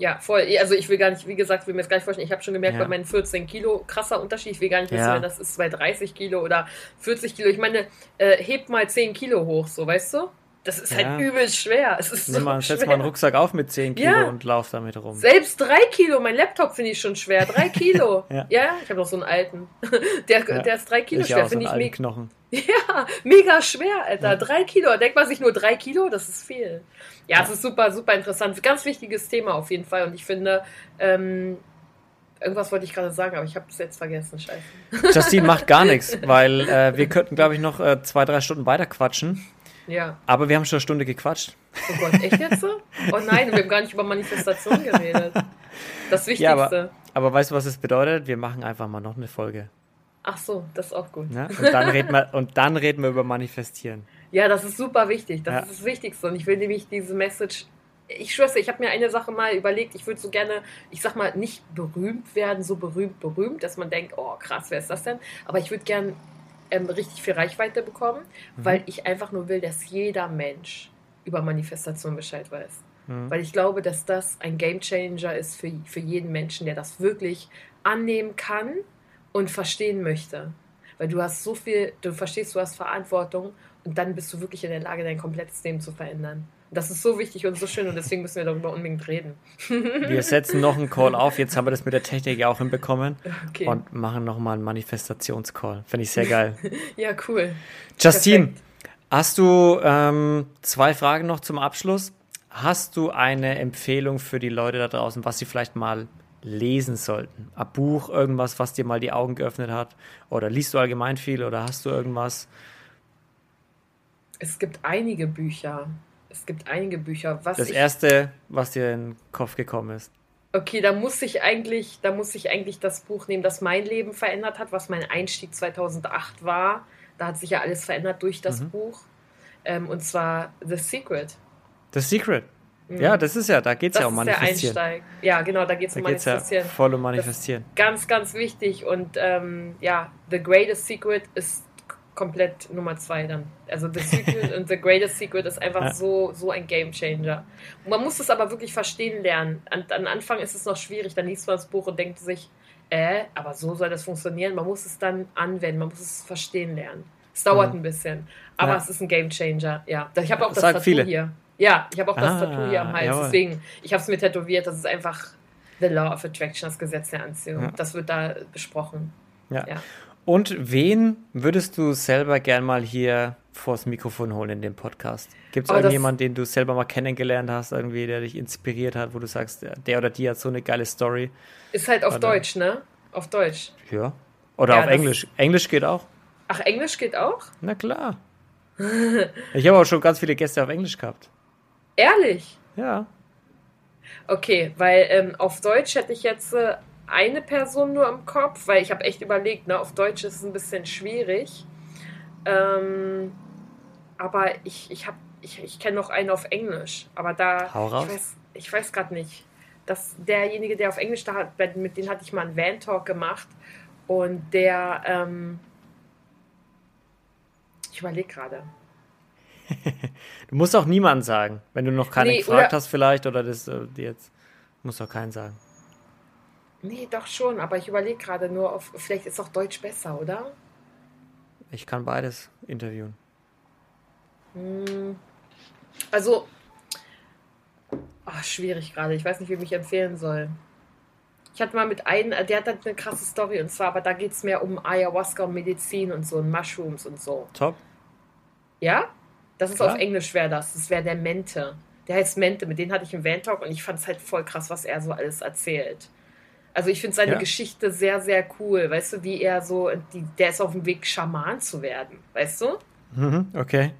Ja, voll. Also ich will gar nicht, wie gesagt, will mir jetzt gar nicht vorstellen, ich habe schon gemerkt, Ja. bei meinen 14 Kilo, krasser Unterschied, ich will gar nicht wissen, Ja. wenn das ist bei 30 Kilo oder 40 Kilo. Ich meine, äh, hebt mal 10 Kilo hoch, so, weißt du? Das ist Ja. halt übel schwer. Es ist Nimm so mal, setz schwer. mal einen Rucksack auf mit 10 Kilo Ja. und lauf damit rum. Selbst drei Kilo, mein Laptop finde ich schon schwer. Drei Kilo. Ja. ja, ich habe noch so einen alten. Der, der ist drei Kilo Ich schwer, so finde ich mega. Knochen. Ja, mega schwer, Alter. Ja. Drei Kilo. Denkt man sich nur drei Kilo? Das ist viel. Ja, es ist super, super interessant. Ganz wichtiges Thema auf jeden Fall. Und ich finde, ähm, irgendwas wollte ich gerade sagen, aber ich habe es jetzt vergessen. Scheiße. Justine macht gar nichts, weil äh, wir könnten, glaube ich, noch äh, zwei, drei Stunden weiter quatschen. Ja. Aber wir haben schon eine Stunde gequatscht. Oh Gott, echt jetzt so? Oh nein, wir haben gar nicht über Manifestation geredet. Das Wichtigste. Ja, aber, aber weißt du, was es bedeutet? Wir machen einfach mal noch eine Folge. Ach so, das ist auch gut. Ne? Und, dann reden wir, und dann reden wir über Manifestieren. Ja, das ist super wichtig. Das Ja. ist das Wichtigste. Und ich will nämlich diese Message. Ich schwör's dir, ich habe mir eine Sache mal überlegt, ich würde so gerne, ich sag mal, nicht berühmt werden, so berühmt, berühmt, dass man denkt, oh krass, wer ist das denn? Aber ich würde gern ähm, richtig viel Reichweite bekommen, Mhm. weil ich einfach nur will, dass jeder Mensch über Manifestation Bescheid weiß. Mhm. Weil ich glaube, dass das ein Gamechanger ist für, für jeden Menschen, der das wirklich annehmen kann und verstehen möchte. Weil du hast so viel, du verstehst, du hast Verantwortung und dann bist du wirklich in der Lage, dein komplettes Leben zu verändern. Das ist so wichtig und so schön und deswegen müssen wir darüber unbedingt reden. Wir setzen noch einen Call auf. Jetzt haben wir das mit der Technik ja auch hinbekommen. Okay. Und machen nochmal einen Manifestationscall. Finde ich sehr geil. ja, cool. Justine, Perfekt. hast du ähm, zwei Fragen noch zum Abschluss? Hast du eine Empfehlung für die Leute da draußen, was sie vielleicht mal lesen sollten? Ein Buch, irgendwas, was dir mal die Augen geöffnet hat? Oder liest du allgemein viel oder hast du irgendwas? Es gibt einige Bücher. Es gibt einige Bücher. Was Das erste, was dir in den Kopf gekommen ist. Okay, da muss ich eigentlich, da muss ich eigentlich das Buch nehmen, das mein Leben verändert hat, was mein Einstieg 2008 war. Da hat sich ja alles verändert durch das mhm. Buch. Ähm, und zwar The Secret. The Secret. Mhm. Ja, das ist ja, da geht es ja um Manifestieren. Der Einsteig. Ja, genau, da geht es um Manifestieren. Ja voll um Manifestieren. Ganz, ganz wichtig. Und ähm, ja, The Greatest Secret ist komplett Nummer zwei dann. Also The Secret und The Greatest Secret ist einfach ja. so, so ein Game Changer. Und man muss es aber wirklich verstehen lernen. An, an Anfang ist es noch schwierig, dann liest man das Buch und denkt sich, äh, aber so soll das funktionieren. Man muss es dann anwenden, man muss es verstehen lernen. Es dauert mhm. ein bisschen, aber ja. es ist ein Game Changer. Ja, ich habe auch das, das Tattoo viele. hier. Ja, ich habe auch das ah, Tattoo hier am Hals. Jawohl. Deswegen, ich habe es mir tätowiert. Das ist einfach The Law of Attraction, das Gesetz der Anziehung. Ja. Das wird da besprochen. Ja. ja. Und wen würdest du selber gern mal hier vors Mikrofon holen in dem Podcast? Gibt es irgendjemanden, den du selber mal kennengelernt hast, irgendwie, der dich inspiriert hat, wo du sagst, der oder die hat so eine geile Story? Ist halt auf oder? Deutsch, ne? Auf Deutsch. Ja. Oder ja, auf Englisch. Englisch geht auch. Ach, Englisch geht auch? Na klar. ich habe auch schon ganz viele Gäste auf Englisch gehabt. Ehrlich? Ja. Okay, weil ähm, auf Deutsch hätte ich jetzt äh, eine Person nur im Kopf, weil ich habe echt überlegt, ne, auf Deutsch ist es ein bisschen schwierig. Ähm, aber ich, ich, ich, ich kenne noch einen auf Englisch. Aber da, Hau raus. ich weiß, ich weiß gerade nicht. dass derjenige, der auf Englisch da hat, mit dem hatte ich mal einen Van-Talk gemacht. Und der, ähm, ich überlege gerade. du musst auch niemanden sagen, wenn du noch keinen nee, gefragt hast vielleicht oder das äh, jetzt musst du auch keinen sagen. Nee, doch schon, aber ich überlege gerade nur, auf, vielleicht ist auch Deutsch besser, oder? Ich kann beides interviewen. Hm. Also, ach, schwierig gerade. Ich weiß nicht, wie ich mich empfehlen soll. Ich hatte mal mit einem, der hat eine krasse Story und zwar, aber da geht es mehr um Ayahuasca und Medizin und so und Mushrooms und so. Top. Ja? Das ist Klar. auf Englisch wäre das. Das wäre der Mente. Der heißt Mente, mit dem hatte ich einen Van-Talk und ich fand es halt voll krass, was er so alles erzählt. Also ich finde seine ja. Geschichte sehr, sehr cool. Weißt du, wie er so, die, der ist auf dem Weg, Schaman zu werden. Weißt du? Mhm, okay.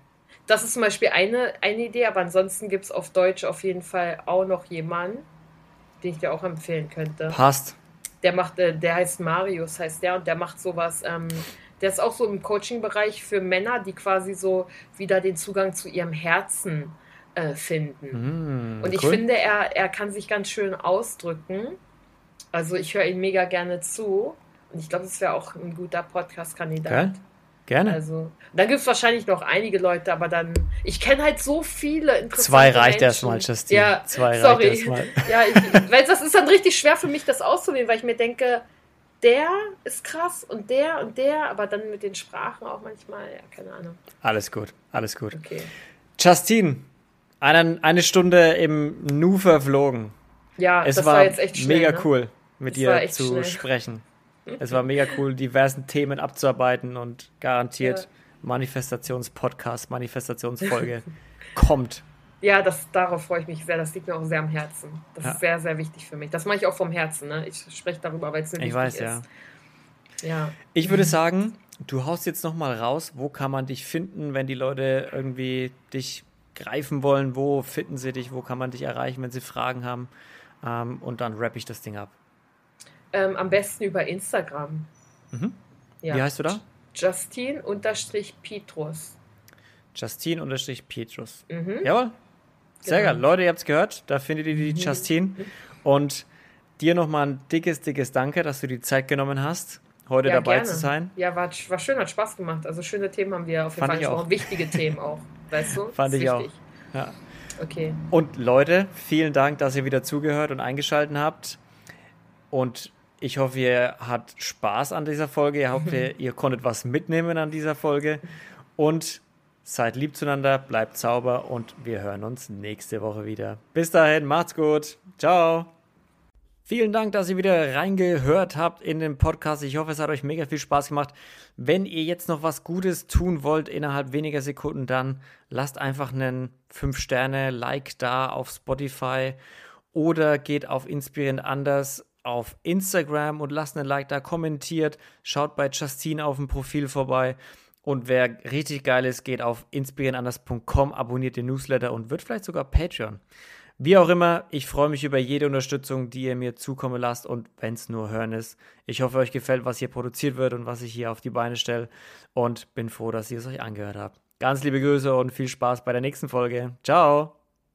Das ist zum Beispiel eine, eine Idee, aber ansonsten gibt es auf Deutsch auf jeden Fall auch noch jemanden, den ich dir auch empfehlen könnte. Passt. Der macht, äh, der heißt Marius, heißt der, und der macht sowas, ähm, der ist auch so im Coaching-Bereich für Männer, die quasi so wieder den Zugang zu ihrem Herzen äh, finden. Mm, und ich cool. finde, er, er kann sich ganz schön ausdrücken. Also ich höre ihn mega gerne zu. Und ich glaube, das wäre auch ein guter Podcast-Kandidat. Gerne. Also, dann gibt es wahrscheinlich noch einige Leute, aber dann. Ich kenne halt so viele interessante Zwei reicht erstmal, Justine. Ja, Zwei sorry. reicht erstmal. Ja, ich, weil das ist dann richtig schwer für mich, das auszuwählen, weil ich mir denke, der ist krass und der und der, aber dann mit den Sprachen auch manchmal, ja, keine Ahnung. Alles gut, alles gut. Okay. Justine, eine, eine Stunde im Nu verflogen. Ja, es das war, war jetzt echt schnell, mega ne? cool, mit das dir zu schnell. sprechen. Es war mega cool, diversen Themen abzuarbeiten und garantiert ja. Manifestations-Podcast, Manifestationsfolge kommt. Ja, das, darauf freue ich mich sehr. Das liegt mir auch sehr am Herzen. Das ja. ist sehr, sehr wichtig für mich. Das mache ich auch vom Herzen. Ne? Ich spreche darüber, weil es mir ich wichtig weiß, ist. Ja. ja. Ich würde sagen, du haust jetzt nochmal raus. Wo kann man dich finden, wenn die Leute irgendwie dich greifen wollen? Wo finden sie dich? Wo kann man dich erreichen, wenn sie Fragen haben? Ähm, und dann rappe ich das Ding ab. Ähm, am besten über Instagram. Mhm. Ja. Wie heißt du da? Justin-Petrus. Justin-Petrus. Mhm. Jawohl. Sehr genau. geil. Leute, ihr habt es gehört. Da findet ihr die mhm. Justine. Und dir nochmal ein dickes, dickes Danke, dass du die Zeit genommen hast, heute ja, dabei gerne. zu sein. Ja, war, war schön, hat Spaß gemacht. Also schöne Themen haben wir auf jeden Fand Fall gesprochen. Wichtige Themen auch. Weißt du? Fand ich wichtig. auch. Ja. Okay. Und Leute, vielen Dank, dass ihr wieder zugehört und eingeschaltet habt. Und ich hoffe, ihr habt Spaß an dieser Folge. Ihr hoffe, ihr konntet was mitnehmen an dieser Folge. Und seid lieb zueinander, bleibt sauber und wir hören uns nächste Woche wieder. Bis dahin, macht's gut. Ciao. Vielen Dank, dass ihr wieder reingehört habt in den Podcast. Ich hoffe, es hat euch mega viel Spaß gemacht. Wenn ihr jetzt noch was Gutes tun wollt innerhalb weniger Sekunden, dann lasst einfach einen 5-Sterne-Like da auf Spotify oder geht auf Inspirierend Anders auf Instagram und lasst einen Like da, kommentiert, schaut bei Justine auf dem Profil vorbei. Und wer richtig geil ist, geht auf inspirierenanders.com, abonniert den Newsletter und wird vielleicht sogar Patreon. Wie auch immer, ich freue mich über jede Unterstützung, die ihr mir zukommen lasst und wenn es nur hören ist. Ich hoffe, euch gefällt, was hier produziert wird und was ich hier auf die Beine stelle und bin froh, dass ihr es euch angehört habt. Ganz liebe Grüße und viel Spaß bei der nächsten Folge. Ciao!